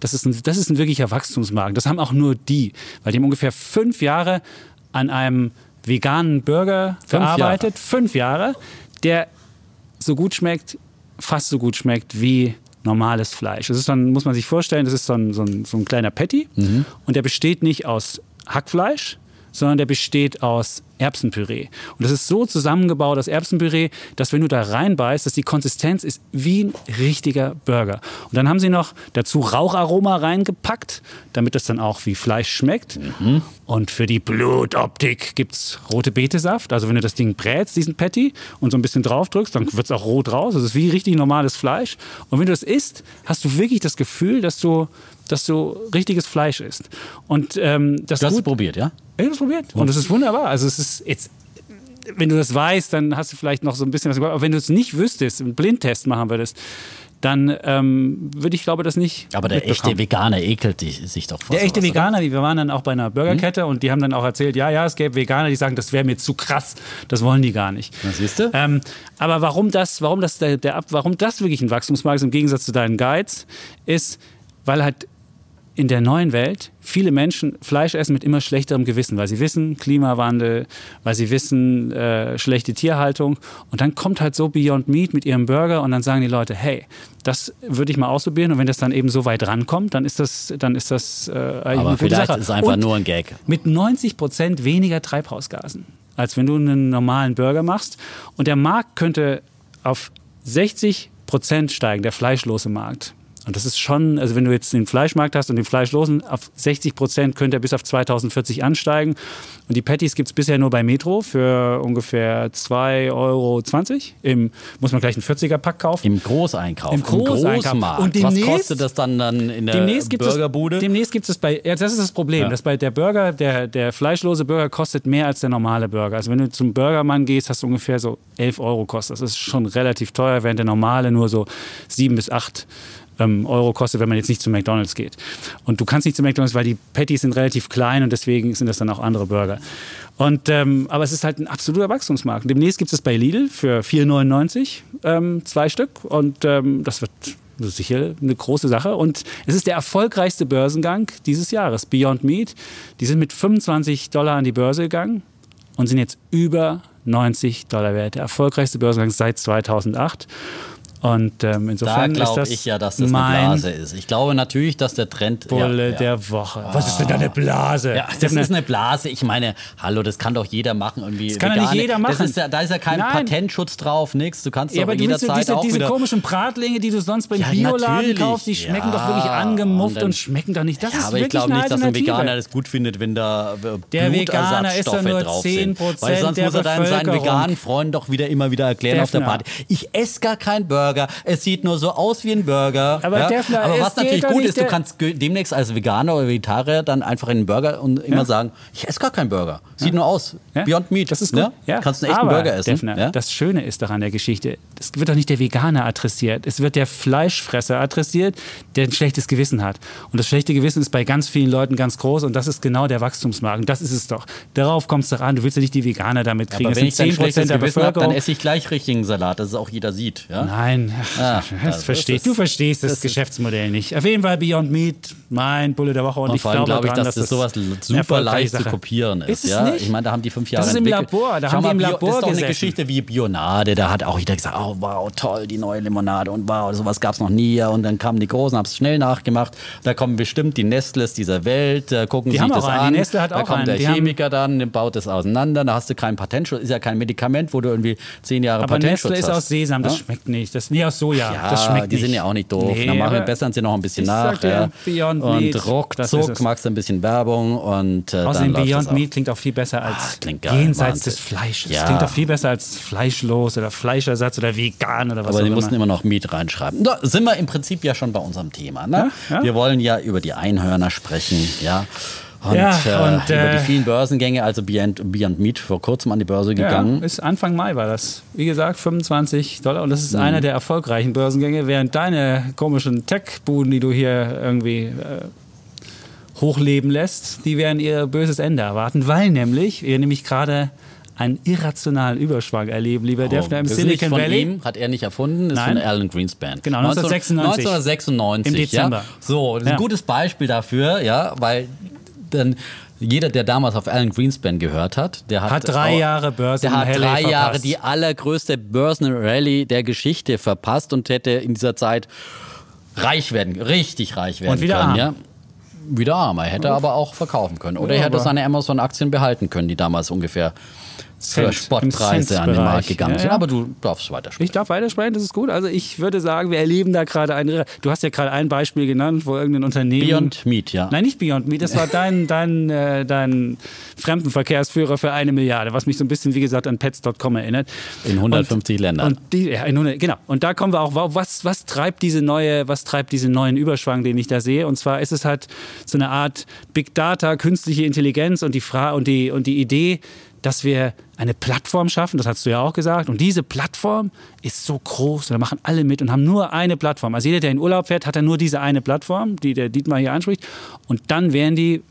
das ist ein, das ist ein wirklicher Wachstumsmarkt. Das haben auch nur die, weil die haben ungefähr fünf Jahre an einem veganen Burger Fünf gearbeitet. Fünf Jahre, der so gut schmeckt, fast so gut schmeckt wie normales Fleisch. Das ist dann, muss man sich vorstellen, das ist so ein, so ein, so ein kleiner Patty und der besteht nicht aus Hackfleisch, sondern der besteht aus Erbsenpüree. Und das ist so zusammengebaut, das Erbsenpüree, dass wenn du da reinbeißt, dass die Konsistenz ist wie ein richtiger Burger. Und dann haben sie noch dazu Raucharoma reingepackt, damit das dann auch wie Fleisch schmeckt. Und für die Blutoptik gibt's rote Betesaft. Also wenn du das Ding brätst, diesen Patty, und so ein bisschen drauf drückst, dann wird's auch rot raus. Das ist wie richtig normales Fleisch. Und wenn du das isst, hast du wirklich das Gefühl, dass du, dass du richtiges Fleisch isst. Und ähm, das Du hast es gut, probiert, ja? ich habe es probiert. Und es ist wunderbar. Also es ist jetzt, wenn du das weißt, dann hast du vielleicht noch so ein bisschen was. Aber wenn du es nicht wüsstest, einen Blindtest machen würdest, dann ähm, würde ich glaube das nicht. Aber der echte Veganer ekelt sich doch vor Der echte sowas, oder? Veganer, wir waren dann auch bei einer Burgerkette und die haben dann auch erzählt, ja, ja, es gäbe Veganer, die sagen, das wäre mir zu krass, das wollen die gar nicht. Na, siehst du? Ähm, aber warum das, warum das der, der warum das wirklich ein Wachstumsmarkt ist im Gegensatz zu deinen Guides, ist, weil halt in der neuen Welt viele Menschen Fleisch essen mit immer schlechterem Gewissen, weil sie wissen, Klimawandel, weil sie wissen, äh, schlechte Tierhaltung. Und dann kommt halt so Beyond Meat mit ihrem Burger und dann sagen die Leute, hey, das würde ich mal ausprobieren. Und wenn das dann eben so weit rankommt, dann ist das, dann ist das äh, Aber vielleicht Sache. ist es einfach und nur ein Gag. mit 90 Prozent weniger Treibhausgasen, als wenn du einen normalen Burger machst. Und der Markt könnte auf 60 Prozent steigen, der fleischlose Markt. Und das ist schon, also wenn du jetzt den Fleischmarkt hast und den Fleischlosen, auf 60 Prozent könnte er bis auf 2040 ansteigen. Und die Patties gibt es bisher nur bei Metro für ungefähr 2,20 Euro. Im, muss man gleich einen 40er-Pack kaufen. Im Großeinkauf, Im Großeinkauf. Großmarkt. Und Was demnächst- kostet das dann, dann in der Demnächst Burgerbude? es, demnächst gibt es bei, ja, das ist das Problem, dass bei der Burger, der, der fleischlose Burger kostet mehr als der normale Burger. Also wenn du zum Burgermann gehst, hast du ungefähr so 11 Euro kostet. Das ist schon relativ teuer, während der normale nur so 7 bis 8 ähm, Euro kostet, wenn man jetzt nicht zu McDonalds geht. Und du kannst nicht zu McDonalds, weil die Patties sind relativ klein und deswegen sind das dann auch andere Burger. Und, ähm, aber es ist halt ein absoluter Wachstumsmarkt. Demnächst gibt es bei Lidl für 4,99 ähm, zwei Stück und ähm, das wird sicher eine große Sache. Und es ist der erfolgreichste Börsengang dieses Jahres. Beyond Meat, die sind mit 25 Dollar an die Börse gegangen und sind jetzt über 90 Dollar wert. Der erfolgreichste Börsengang seit 2008. Und ähm, da insofern ist glaube das ich ja, dass das mein eine Blase ist. Ich glaube natürlich, dass der Trend. Bulle ja, ja. der Woche. Was ist denn da eine Blase? Ja, das ist eine Blase. Ich meine, hallo, das kann doch jeder machen. Irgendwie das kann doch nicht jeder machen. Das ist ja, da ist ja kein Nein. Patentschutz drauf, nichts. Du kannst Ja, doch jederzeit diese, auch diese wieder. komischen Bratlinge, die du sonst beim Ja, Bioladen kaufst, die schmecken Ja, doch wirklich angemufft und und, dann- schmecken doch nicht. Das ja, ist aber wirklich ich glaube nicht, dass ein. Veganer das gut findet, wenn da äh, Der Veganer ist doch Blutersatzstoffe nur drauf sind. 10% Weil sonst der muss er dann seinen veganen Freunden doch wieder immer wieder erklären auf der. Party. Ich esse gar keinen Burger. Es sieht nur so aus wie ein Burger. Aber ja? Defner, aber was natürlich gut ist, du kannst demnächst als Veganer oder Vegetarier dann einfach in den Burger und immer sagen, ich esse gar keinen Burger. Sieht nur aus. Ja? Beyond Meat. Das ist gut. Ne? Ja. Kannst einen echten Aber, Burger essen. Defner, ja? Das Schöne ist daran der Geschichte, es wird doch nicht der Veganer adressiert, es wird der Fleischfresser adressiert, der ein schlechtes Gewissen hat. Und das schlechte Gewissen ist bei ganz vielen Leuten ganz groß und das ist genau der Wachstumsmarkt. Und das ist es doch. Darauf kommt es doch an. Du willst ja nicht die Veganer damit kriegen. aber das wenn ich sind dann 10% schlechtes der Gewissen habe, dann Bevölkerung. esse ich gleich richtigen Salat, dass es auch jeder sieht. Ja? Nein, Ah, [laughs] das das verstehst, du verstehst das, das Geschäftsmodell nicht. Auf jeden Fall Beyond Meat, mein Bulle der Woche. Und, Und ich vor allem glaube ich, dran, dass, das sowas eine super leicht zu Sache. kopieren ist. Ist ja? Ich meine, da haben die fünf Jahre Das ist im entwickelt. Labor, da Schau haben die im Bio- Labor Das ist doch eine gesessen. Geschichte wie Bionade. Da hat auch jeder gesagt, oh wow, toll, die neue Limonade und wow, sowas gab es noch nie. Und dann kamen die Großen, haben es schnell nachgemacht. Da kommen bestimmt die Nestles dieser Welt, äh, gucken Die sich haben das auch einen. an. Die Nestle hat da auch kommt einen. der Die Chemiker dann, der baut das auseinander. Da hast du kein Patentschutz. Ist ja kein Medikament, wo du irgendwie zehn Jahre Aber Patentschutz Nestle ist hast. aus Sesam, das schmeckt nicht. Das, nee, aus Soja, Ja, das schmeckt die nicht. sind ja auch nicht doof. Nee, Dann machen, aber bessern sie noch ein bisschen nach. ja. Beyond und Meat, ist ruckzuck magst du ein bisschen Werbung und äh, Außerdem Beyond. Meat klingt auch viel besser als klingt geil, jenseits Wahnsinn. des Fleisches. Ja. Klingt auch viel besser als fleischlos oder Fleischersatz oder vegan oder was Aber auch die immer. mussten immer noch Meat reinschreiben. Da sind wir im Prinzip ja schon bei unserem Thema. Ne? Ja. Wir wollen ja über die Einhörner sprechen. Ja. Und, Ja, äh, und, über äh, die vielen Börsengänge, also Beyond, Beyond Meat vor kurzem an die Börse gegangen. Ja, ist Anfang Mai war das. Wie gesagt, 25 Dollar. Und das Mhm. ist einer der erfolgreichen Börsengänge, während deine komischen Tech-Buden, die du hier irgendwie äh, hochleben lässt, die werden ihr böses Ende erwarten, weil nämlich wir nämlich gerade einen irrationalen Überschwang erleben, lieber Defner, im Oh, das ist nicht Silicon von Valley. ihm, hat er nicht erfunden, ist Nein. von Alan Greenspan. Genau, 1996. 1996. Im Dezember. Ja? So, das ist Ja. ein gutes Beispiel dafür, ja, weil dann jeder, der damals auf Alan Greenspan gehört hat, der hat, Hat drei auch- Jahre Börsen Der hat Rallye drei Jahre verpasst. die allergrößte Börsenrallye der Geschichte verpasst und hätte in dieser Zeit reich werden, richtig reich werden Und wieder können. arm. Ja? Wieder arm. Er hätte aber auch verkaufen können. Oder Ja, er hätte seine Amazon-Aktien behalten können, die damals ungefähr für Spottpreise an den Markt gegangen Ja, sind. ja. Aber du darfst weitersprechen. Ich darf weitersprechen, das ist gut. Also ich würde sagen, wir erleben da gerade ein. Du hast ja gerade ein Beispiel genannt, wo irgendein Unternehmen. Beyond Meat, ja. Nein, nicht Beyond Meat. Das war [laughs] dein, dein, äh, dein Fremdenverkehrsführer für eine Milliarde, was mich so ein bisschen, wie gesagt, an Pets.com erinnert. In 150 Ländern. Und die, ja, in 100, genau. Und da kommen wir auch, wa- was, was treibt diese neue, was treibt diesen neuen Überschwang, den ich da sehe? Und zwar ist es halt so eine Art Big Data, künstliche Intelligenz und die Fra und die, und die Idee, dass wir eine Plattform schaffen, das hast du ja auch gesagt. Und diese Plattform ist so groß, da machen alle mit und haben nur eine Plattform. Also jeder, der in Urlaub fährt, hat dann nur diese eine Plattform, die der Dietmar hier anspricht. Und dann werden die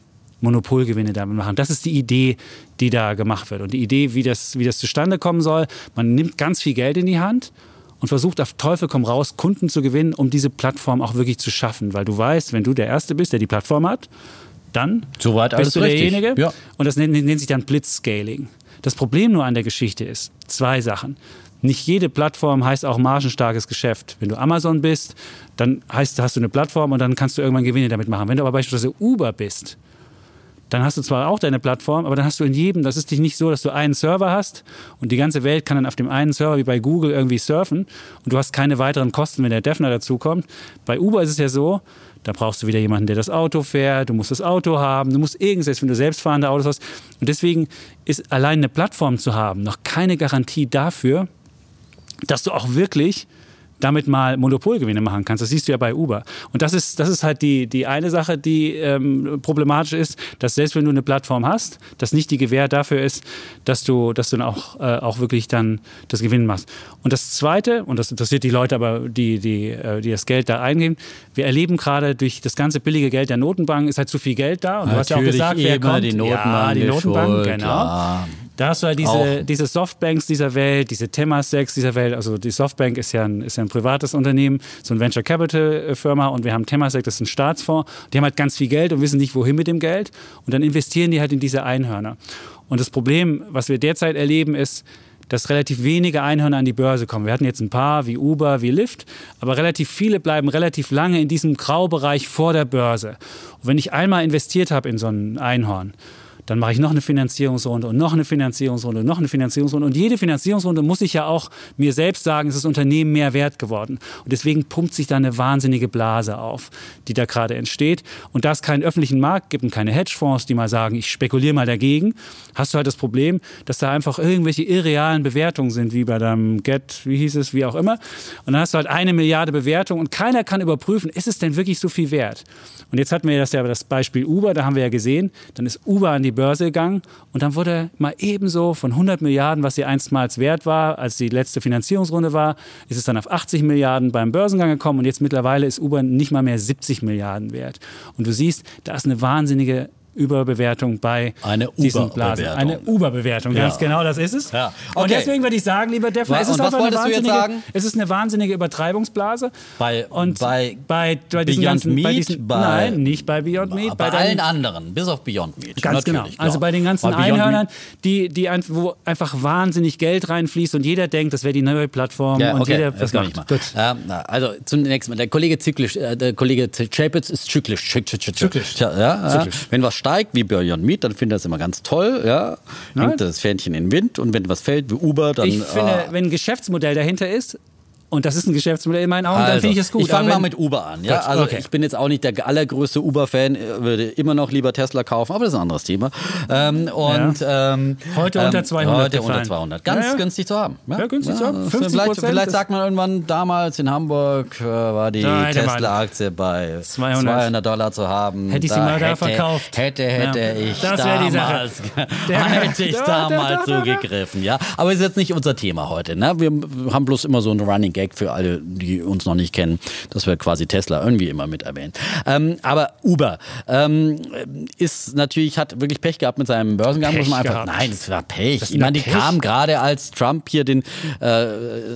Monopolgewinne damit machen. Das ist die Idee, die da gemacht wird. Und die Idee, wie das, wie das zustande kommen soll, man nimmt ganz viel Geld in die Hand und versucht auf Teufel komm raus, Kunden zu gewinnen, um diese Plattform auch wirklich zu schaffen. Weil du weißt, wenn du der Erste bist, der die Plattform hat, dann Soweit bist du richtig. derjenige. Ja. Und das nennt, nennt sich dann Blitzscaling. Das Problem nur an der Geschichte ist zwei Sachen. Nicht jede Plattform heißt auch margenstarkes Geschäft. Wenn du Amazon bist, dann heißt, hast du eine Plattform und dann kannst du irgendwann Gewinne damit machen. Wenn du aber beispielsweise Uber bist, dann hast du zwar auch deine Plattform, aber dann hast du in jedem, das ist dich nicht so, dass du einen Server hast und die ganze Welt kann dann auf dem einen Server wie bei Google irgendwie surfen und du hast keine weiteren Kosten, wenn der Defner dazukommt. Bei Uber ist es ja so, da brauchst du wieder jemanden, der das Auto fährt, du musst das Auto haben, du musst irgendwas, wenn du selbstfahrende Autos hast. Und deswegen ist allein eine Plattform zu haben noch keine Garantie dafür, dass du auch wirklich damit mal Monopolgewinne machen kannst. Das siehst du ja bei Uber. Und das ist, das ist halt die, die eine Sache, die ähm, problematisch ist, dass selbst wenn du eine Plattform hast, das nicht die Gewähr dafür ist, dass du, dass du dann auch, äh, auch wirklich dann das Gewinn machst. Und das Zweite, und das interessiert die Leute aber, die, die, äh, die das Geld da eingeben, wir erleben gerade durch das ganze billige Geld der Notenbanken ist halt zu viel Geld da. Und du hast ja auch Natürlich gesagt, wer kommt. die Notenbank ja, die Notenbank, schuld, genau. klar. Da hast du halt diese, Auch. diese Softbanks dieser Welt, diese Temasecs dieser Welt. Also die Softbank ist ja ein, ist ja ein privates Unternehmen, so ein Venture Capital äh, Firma und wir haben Temasek, das ist ein Staatsfonds. Die haben halt ganz viel Geld und wissen nicht, wohin mit dem Geld. Und dann investieren die halt in diese Einhörner. Und das Problem, was wir derzeit erleben, ist, dass relativ wenige Einhörner an die Börse kommen. Wir hatten jetzt ein paar wie Uber, wie Lyft, aber relativ viele bleiben relativ lange in diesem Graubereich vor der Börse. Und wenn ich einmal investiert habe in so ein Einhorn, dann mache ich noch eine Finanzierungsrunde und noch eine Finanzierungsrunde und noch eine Finanzierungsrunde. Und jede Finanzierungsrunde muss ich ja auch mir selbst sagen, ist das Unternehmen mehr wert geworden. Und deswegen pumpt sich da eine wahnsinnige Blase auf, die da gerade entsteht. Und da es keinen öffentlichen Markt gibt und keine Hedgefonds, die mal sagen, ich spekuliere mal dagegen, hast du halt das Problem, dass da einfach irgendwelche irrealen Bewertungen sind, wie bei deinem Get, wie hieß es, wie auch immer. Und dann hast du halt eine Milliarde Bewertung und keiner kann überprüfen, ist es denn wirklich so viel wert? Und jetzt hatten wir das ja das Beispiel Uber, da haben wir ja gesehen, dann ist Uber an die Börse gegangen und dann wurde mal ebenso von 100 Milliarden, was sie einstmals wert war, als die letzte Finanzierungsrunde war, ist es dann auf 80 Milliarden beim Börsengang gekommen und jetzt mittlerweile ist Uber nicht mal mehr 70 Milliarden wert. Und du siehst, da ist eine wahnsinnige Überbewertung bei Eine diesen. Blasen. Eine Uber-Bewertung, ganz Ja. genau, das ist es. Ja. Und Okay. deswegen würde ich sagen, lieber Defner, es ist und einfach eine wolltest du jetzt wahnsinnige, sagen? es ist eine wahnsinnige Übertreibungsblase. Bei- und bei bei, bei diesen Beyond ganzen, bei Meat, diesen, bei- nein, nicht bei Beyond Meat, Bei, bei, allen anderen, bis auf Beyond Meat. Ganz genau. klar. Also bei den ganzen Bei Einhörnern, die, die ein, wo einfach wahnsinnig Geld reinfließt und jeder denkt, das wäre die neue Plattform Ja, und okay, jeder das macht. ich mal. Gut. Ähm, na, also zunächst mal, der Kollege zyklisch, äh, der Kollege Chapitz ist zyklisch. Zyk- zyk- zyk- Zyklisch. Zyklisch. Ja. Wenn was steigt, wie Beyond Meat, dann findet er es immer ganz toll. Ja. Hängt das Fähnchen in den Wind und wenn was fällt, wie Uber, dann... Ich finde, ah, wenn ein Geschäftsmodell dahinter ist, und das ist ein Geschäftsmodell in meinen Augen, dann Also, finde ich es gut. Ich fange mal mit Uber an. Ja? Gut, also okay. ich bin jetzt auch nicht der allergrößte Uber-Fan, würde immer noch lieber Tesla kaufen, aber das ist ein anderes Thema. Ähm, und ähm, Heute ähm, unter 200 Heute gefallen. unter 200. Ganz Ja, ja. günstig zu haben. Ja, günstig zu haben. 50 Vielleicht, vielleicht sagt man irgendwann damals in Hamburg äh, war die hätte Tesla-Aktie bei 200. 200 Dollar zu haben. Hätte ich sie mal da hätte, verkauft. Hätte, hätte Ja. ich Das wäre die Sache. damals, [laughs] hätte ich Da, da, damals da, da, da. zugegriffen. Ja, aber ist jetzt nicht unser Thema heute. Ne? Wir haben bloß immer so einen Running Gag für alle, die uns noch nicht kennen, dass wir quasi Tesla irgendwie immer mit erwähnen. Ähm, aber Uber ähm, ist natürlich, hat wirklich Pech gehabt mit seinem Börsengang. Pech muss man einfach, gehabt. nein, es war Pech. Das Ich meine, die Pech? kamen gerade als Trump hier den äh,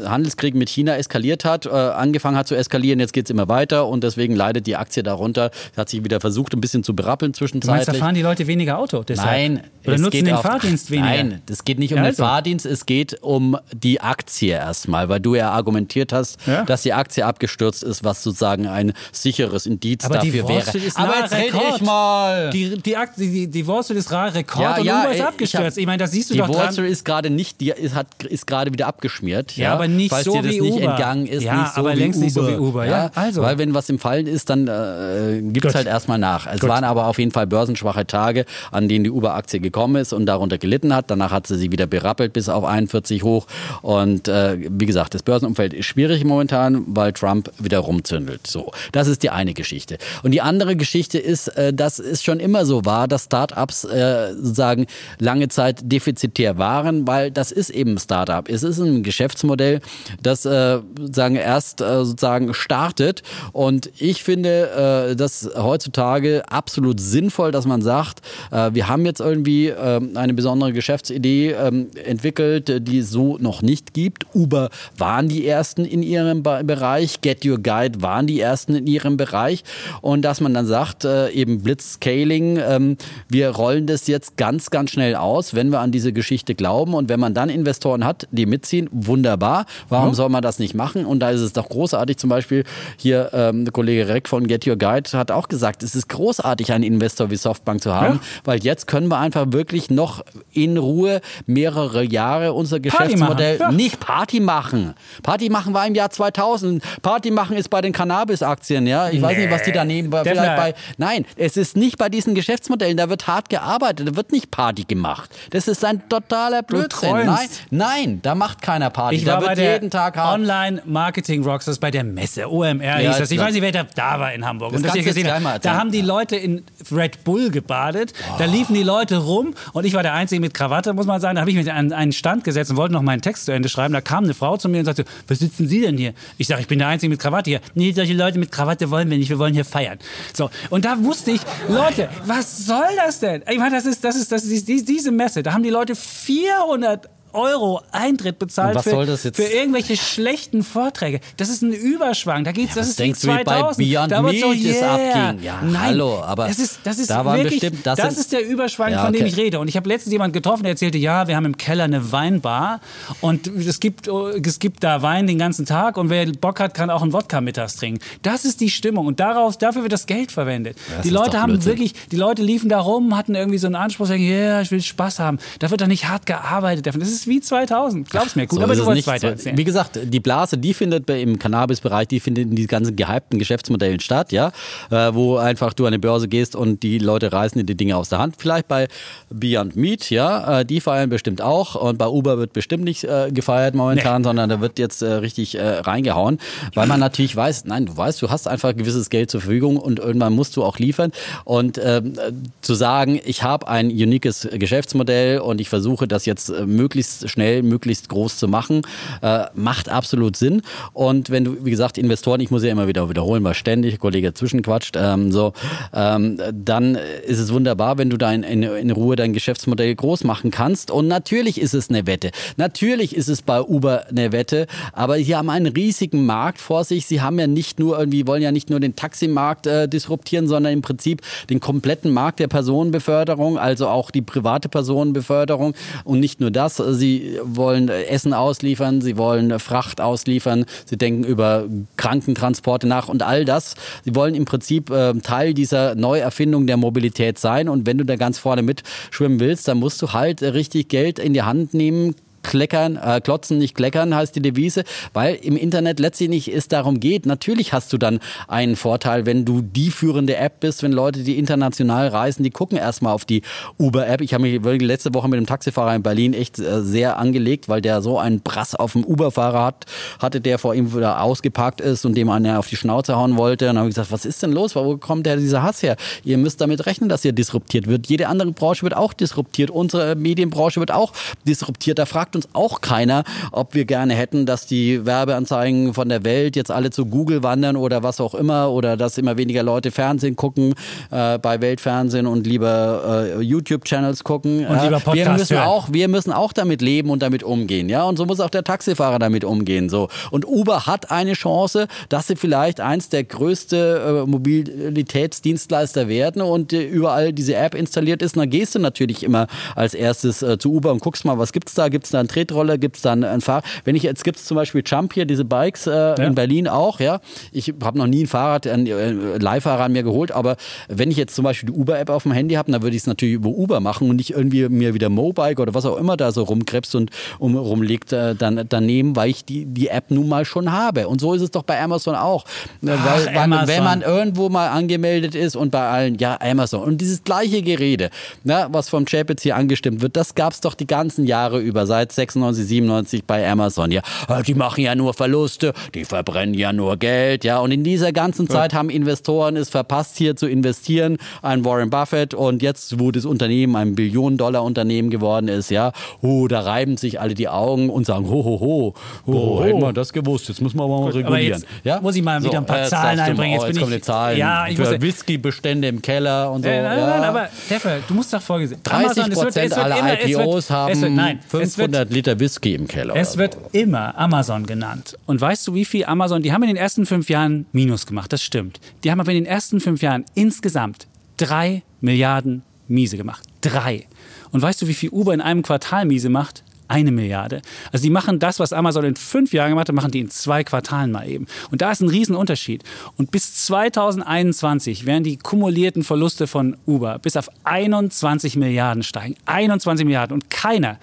Handelskrieg mit China eskaliert hat, äh, angefangen hat zu eskalieren, jetzt geht es immer weiter und deswegen leidet die Aktie darunter. Sie hat sich wieder versucht, ein bisschen zu berappeln Du meinst, da zwischenzeitlich. fahren die Leute weniger Auto deshalb? Nein, Oder es nutzen den auf, Fahrdienst weniger? Nein, es geht nicht um Ja, den also. Fahrdienst, es geht um die Aktie erstmal, weil du ja argumentiert hast, Ja. dass die Aktie abgestürzt ist, was sozusagen ein sicheres Indiz Aber die dafür Wall wäre. Aber jetzt red Rekord. ich mal. Die, die, Akt- die, die Wall Street ist rar Rekord Ja, und ja, ich abgestürzt. hab- Ich, meine, das siehst du die doch Wall dran. Street ist gerade nicht, die ist, hat, ist gerade wieder abgeschmiert. Ja, aber nicht Falls so dir das wie nicht Uber. entgangen ist. Ja, nicht so aber längst Uber. nicht so wie Uber, ja, also. Weil wenn was im Fallen ist, dann äh, gibt es halt erstmal nach. Es Gut. waren aber auf jeden Fall börsenschwache Tage, an denen die Uber-Aktie gekommen ist und darunter gelitten hat. Danach hat sie sie wieder berappelt bis auf 41 hoch. Und äh, wie gesagt, das Börsenumfeld ist schwierig momentan, weil Trump wieder rumzündelt. So, das ist die eine Geschichte. Und die andere Geschichte ist, äh, dass es schon immer so war, dass Startups äh, sozusagen lange Zeit defizitär waren, weil das ist eben ein Startup. Es ist ein Geschäftsmodell, das äh, sagen erst äh, sozusagen startet. Und ich finde das heutzutage absolut sinnvoll, dass man sagt, wir haben jetzt irgendwie äh, eine besondere Geschäftsidee ähm, entwickelt, die es so noch nicht gibt. Uber waren die ersten in ihrem Be Bereich, Get Your Guide waren die ersten in ihrem Bereich. Und dass man dann sagt, äh, eben Blitzscaling, ähm, wir rollen das jetzt ganz, ganz schnell aus, wenn wir an diese Geschichte glauben. Und wenn man dann Investoren hat, die mitziehen, wunderbar. Warum soll man das nicht machen? Und da ist es doch großartig. Zum Beispiel hier ähm, der Kollege Reck von Get Your Guide hat auch gesagt, es ist großartig, einen Investor wie Softbank zu haben, Ja. weil jetzt können wir einfach wirklich noch in Ruhe mehrere Jahre unser Geschäftsmodell machen, ja. nicht Party machen. Party machen war im Jahr 2000. Party machen ist bei den Cannabis-Aktien, ja. Ich weiß nicht, was die daneben. Vielleicht bei. Nein, es ist nicht bei diesen Geschäftsmodellen. Da wird hart gearbeitet. Da wird nicht Party gemacht. Das ist ein totaler Blödsinn. Nein, nein, da macht keiner Party. Ich da war wird bei der jeden Tag hart. Online Marketing Rockstars bei der Messe OMR Ja, hieß das. ist Ich weiß nicht, wer da, da war in Hamburg Das und das jetzt gesehen erzählen. Da haben die Leute in Red Bull gebadet. Da liefen die Leute rum und ich war der Einzige mit Krawatte, muss man sagen. Da habe ich mich an einen Stand gesetzt und wollte noch meinen Text zu Ende schreiben. Da kam eine Frau zu mir und sagte, was sitzen Sie denn hier? Ich sage, ich bin der Einzige mit Krawatte hier. Nee, solche Leute mit Krawatte wollen wir nicht. Wir wollen hier feiern. So und da wusste ich, Leute, was soll das denn? Ich meine, das ist, das ist, das ist die- diese Messe. Da haben die Leute 400 Euro Eintritt bezahlt für, das für irgendwelche schlechten Vorträge. Das ist ein Überschwang. Da geht's, das was ist wie denkst du, wie bei 2000. Beyond da so, Meat es yeah. abging? Ja, Nein, hallo, aber das ist, das ist da wirklich, bestimmt- das das, ist der Überschwang, Ja, von dem okay. ich rede. Und ich habe letztens jemanden getroffen, der erzählte, ja, wir haben im Keller eine Weinbar und es gibt, es gibt da Wein den ganzen Tag und wer Bock hat, kann auch einen Wodka mittags trinken. Das ist die Stimmung und darauf, dafür wird das Geld verwendet. das die Leute haben Blödsinn. wirklich, die Leute liefen da rum, hatten irgendwie so einen Anspruch, sagen, ja, yeah, ich will Spaß haben. Da wird doch nicht hart gearbeitet. Das ist wie 2000. Glaub's mir. Gut, So aber ist du wolltest nicht. weiter erzählen. Wie gesagt, die Blase, die findet im Cannabis-Bereich, die findet in diesen ganzen gehypten Geschäftsmodellen statt, ja, äh, wo einfach du an die Börse gehst und die Leute reißen dir die Dinge aus der Hand. Vielleicht bei Beyond Meat, ja, äh, die feiern bestimmt auch und bei Uber wird bestimmt nicht äh, gefeiert momentan, sondern da wird jetzt äh, richtig äh, reingehauen, weil man natürlich weiß, nein, du weißt, du hast einfach gewisses Geld zur Verfügung und irgendwann musst du auch liefern und ähm, äh, zu sagen, ich habe ein uniques Geschäftsmodell und ich versuche das jetzt möglichst möglichst schnell, möglichst groß zu machen. Äh, macht absolut Sinn. Und wenn du, wie gesagt, Investoren, ich muss ja immer wieder wiederholen, weil ständig Kollege zwischenquatscht, ähm, so, ähm, dann ist es wunderbar, wenn du da in, in, in Ruhe dein Geschäftsmodell groß machen kannst. Und natürlich ist es eine Wette. Natürlich ist es bei Uber eine Wette, aber sie haben einen riesigen Markt vor sich. Sie haben ja nicht nur irgendwie, wollen ja nicht nur den Taximarkt äh, disruptieren, sondern im Prinzip den kompletten Markt der Personenbeförderung, also auch die private Personenbeförderung. Und nicht nur das, sie wollen Essen ausliefern, sie wollen Fracht ausliefern, sie denken über Krankentransporte nach und all das. Sie wollen im Prinzip äh, Teil dieser Neuerfindung der Mobilität sein. Und wenn du da ganz vorne mitschwimmen willst, dann musst du halt richtig Geld in die Hand nehmen, kleckern, äh, klotzen, nicht kleckern heißt die Devise, weil im Internet letztendlich es darum geht. Natürlich hast du dann einen Vorteil, wenn du die führende App bist, wenn Leute, die international reisen, die gucken erstmal auf die Uber-App. Ich habe mich letzte Woche mit dem Taxifahrer in Berlin echt äh, sehr angelegt, weil der so einen Brass auf dem Uber-Fahrer hat, hatte, der vor ihm wieder ausgeparkt ist und dem einer auf die Schnauze hauen wollte. Und dann habe ich gesagt, was ist denn los? Wo kommt der dieser Hass her? Ihr müsst damit rechnen, dass ihr disruptiert wird. Jede andere Branche wird auch disruptiert. Unsere Medienbranche wird auch disruptiert. Da fragt uns auch keiner, ob wir gerne hätten, dass die Werbeanzeigen von der Welt jetzt alle zu Google wandern oder was auch immer oder dass immer weniger Leute Fernsehen gucken äh, bei Weltfernsehen und lieber äh, YouTube-Channels gucken. Und lieber Podcast wir müssen hören. auch, wir müssen auch damit leben und damit umgehen, ja. Und so muss auch der Taxifahrer damit umgehen, so. Und Uber hat eine Chance, dass sie vielleicht eins der größte äh, Mobilitätsdienstleister werden und äh, überall diese App installiert ist. Und dann gehst du natürlich immer als erstes äh, zu Uber und guckst mal, was gibt's da? Gibt's da einen Tretroller? Gibt's da ein Fahrrad? Wenn ich jetzt gibt's zum Beispiel Jump hier, diese Bikes äh, in Berlin auch, ja. Ich habe noch nie ein Fahrrad, ein äh, Leihfahrrad mir geholt, aber wenn ich jetzt zum Beispiel die Uber-App auf dem Handy habe, dann würde ich es natürlich über Uber machen und nicht irgendwie mir wieder Mobike oder was auch immer da so rumkrebst und um, rumliegt äh, dann daneben, weil ich die, die App nun mal schon habe. Und so ist es doch bei Amazon auch. Äh, weil, weil, Amazon. Wenn man irgendwo mal angemeldet ist und bei allen, ja, Amazon. Und dieses gleiche Gerede, ne, was vom Chapitz hier angestimmt wird, das gab es doch die ganzen Jahre über, seit 96, 97 bei Amazon. Ja, äh, die machen ja nur Verluste, die verbrennen ja nur Geld, ja. Und in dieser ganzen Zeit haben Investoren es verpasst, hier zu investieren. Ein Warren Buffett und jetzt, wo das Unternehmen ein Billionen-Dollar-Unternehmen geworden ist, ja, oh, da reiben sich alle die Augen und sagen, ho, ho, ho, ho, hätten wir das gewusst, jetzt müssen wir aber mal Gut, aber regulieren. jetzt ja? muss ich mal wieder ein paar Zahlen einbringen. Jetzt Oh, jetzt kommen ich- die Zahlen. Ja, ich Für Whisky-Bestände im Keller und so. Äh, nein, ja. nein, aber Stefan, du musst doch vorgesehen. 30 Amazon, es wird- Prozent wird aller immer- IPOs haben es wird, nein, es wird, 500 Liter Whisky im Keller. Es wird immer Amazon genannt. Und weißt du, wie viel Amazon, die haben in den ersten fünf Jahren Minus gemacht, das stimmt. Die haben aber in den ersten fünf Jahren insgesamt drei Milliarden Miese gemacht. Drei. Und weißt du, wie viel Uber in einem Quartal Miese macht? Eine Milliarde. Also die machen das, was Amazon in fünf Jahren gemacht hat, machen die in zwei Quartalen mal eben. Und da ist ein Riesenunterschied. Und bis 2021 werden die kumulierten Verluste von Uber bis auf 21 Milliarden steigen. 21 Milliarden. Und keiner,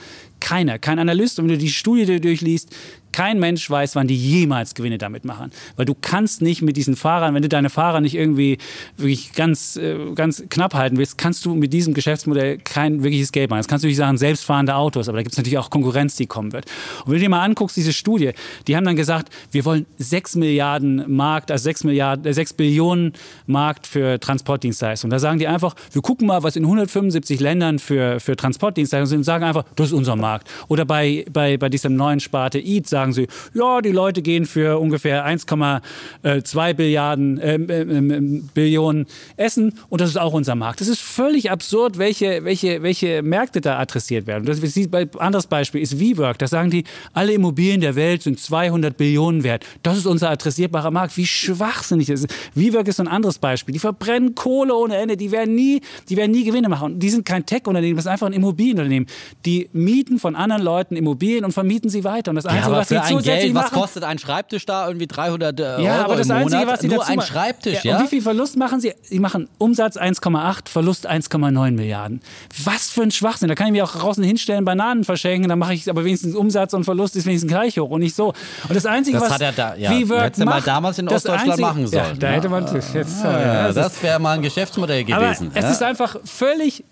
keiner, kein Analyst, und wenn du die Studie durchliest, kein Mensch weiß, wann die jemals Gewinne damit machen. Weil du kannst nicht mit diesen Fahrern, wenn du deine Fahrer nicht irgendwie wirklich ganz, äh, ganz knapp halten willst, kannst du mit diesem Geschäftsmodell kein wirkliches Geld machen. Das kannst du nicht sagen, selbstfahrende Autos, aber da gibt es natürlich auch Konkurrenz, die kommen wird. Und wenn du dir mal anguckst, diese Studie, die haben dann gesagt, wir wollen 6 Milliarden Markt, also 6 Milliarden, äh, 6 Billionen Markt für Transportdienstleistungen. Da sagen die einfach, wir gucken mal, was in 175 Ländern für, für Transportdienstleistungen sind und sagen einfach, das ist unser Markt. Oder bei, bei, bei diesem neuen Sparte Eat sagen sie, ja, die Leute gehen für ungefähr 1,2 Billiarden, ähm, ähm, ähm, Billionen Essen und das ist auch unser Markt. Das ist völlig absurd, welche, welche, welche Märkte da adressiert werden. Das ist, bei, anderes Beispiel ist WeWork. Da sagen die, alle Immobilien der Welt sind 200 Billionen wert. Das ist unser adressierbarer Markt. Wie schwachsinnig das ist. WeWork ist so ein anderes Beispiel. Die verbrennen Kohle ohne Ende. Die werden nie, die werden nie Gewinne machen. Und die sind kein Tech-Unternehmen, das ist einfach ein Immobilienunternehmen. Die mieten von anderen Leuten Immobilien und vermieten sie weiter. Und das Ja, Einzige, aber was für ein Geld, was machen, kostet ein Schreibtisch da? Irgendwie 300 äh, ja, Euro aber das im Einzige, Monat? was sie Nur ein Schreibtisch, ja, ja? Und wie viel Verlust machen sie? Sie machen Umsatz 1,8, Verlust 1,9 Milliarden. Was für ein Schwachsinn. Da kann ich mir auch draußen hinstellen, Bananen verschenken, dann mache ich aber wenigstens Umsatz und Verlust ist wenigstens gleich hoch und nicht so. Und das Einzige, Das was hat er da- ja, WeWork er mal macht, damals in Ostdeutschland Einzige- machen Ja, sollen, da ja. hätte man jetzt, Ja, ja, das wäre mal ein Geschäftsmodell aber gewesen. es ja? ist einfach völlig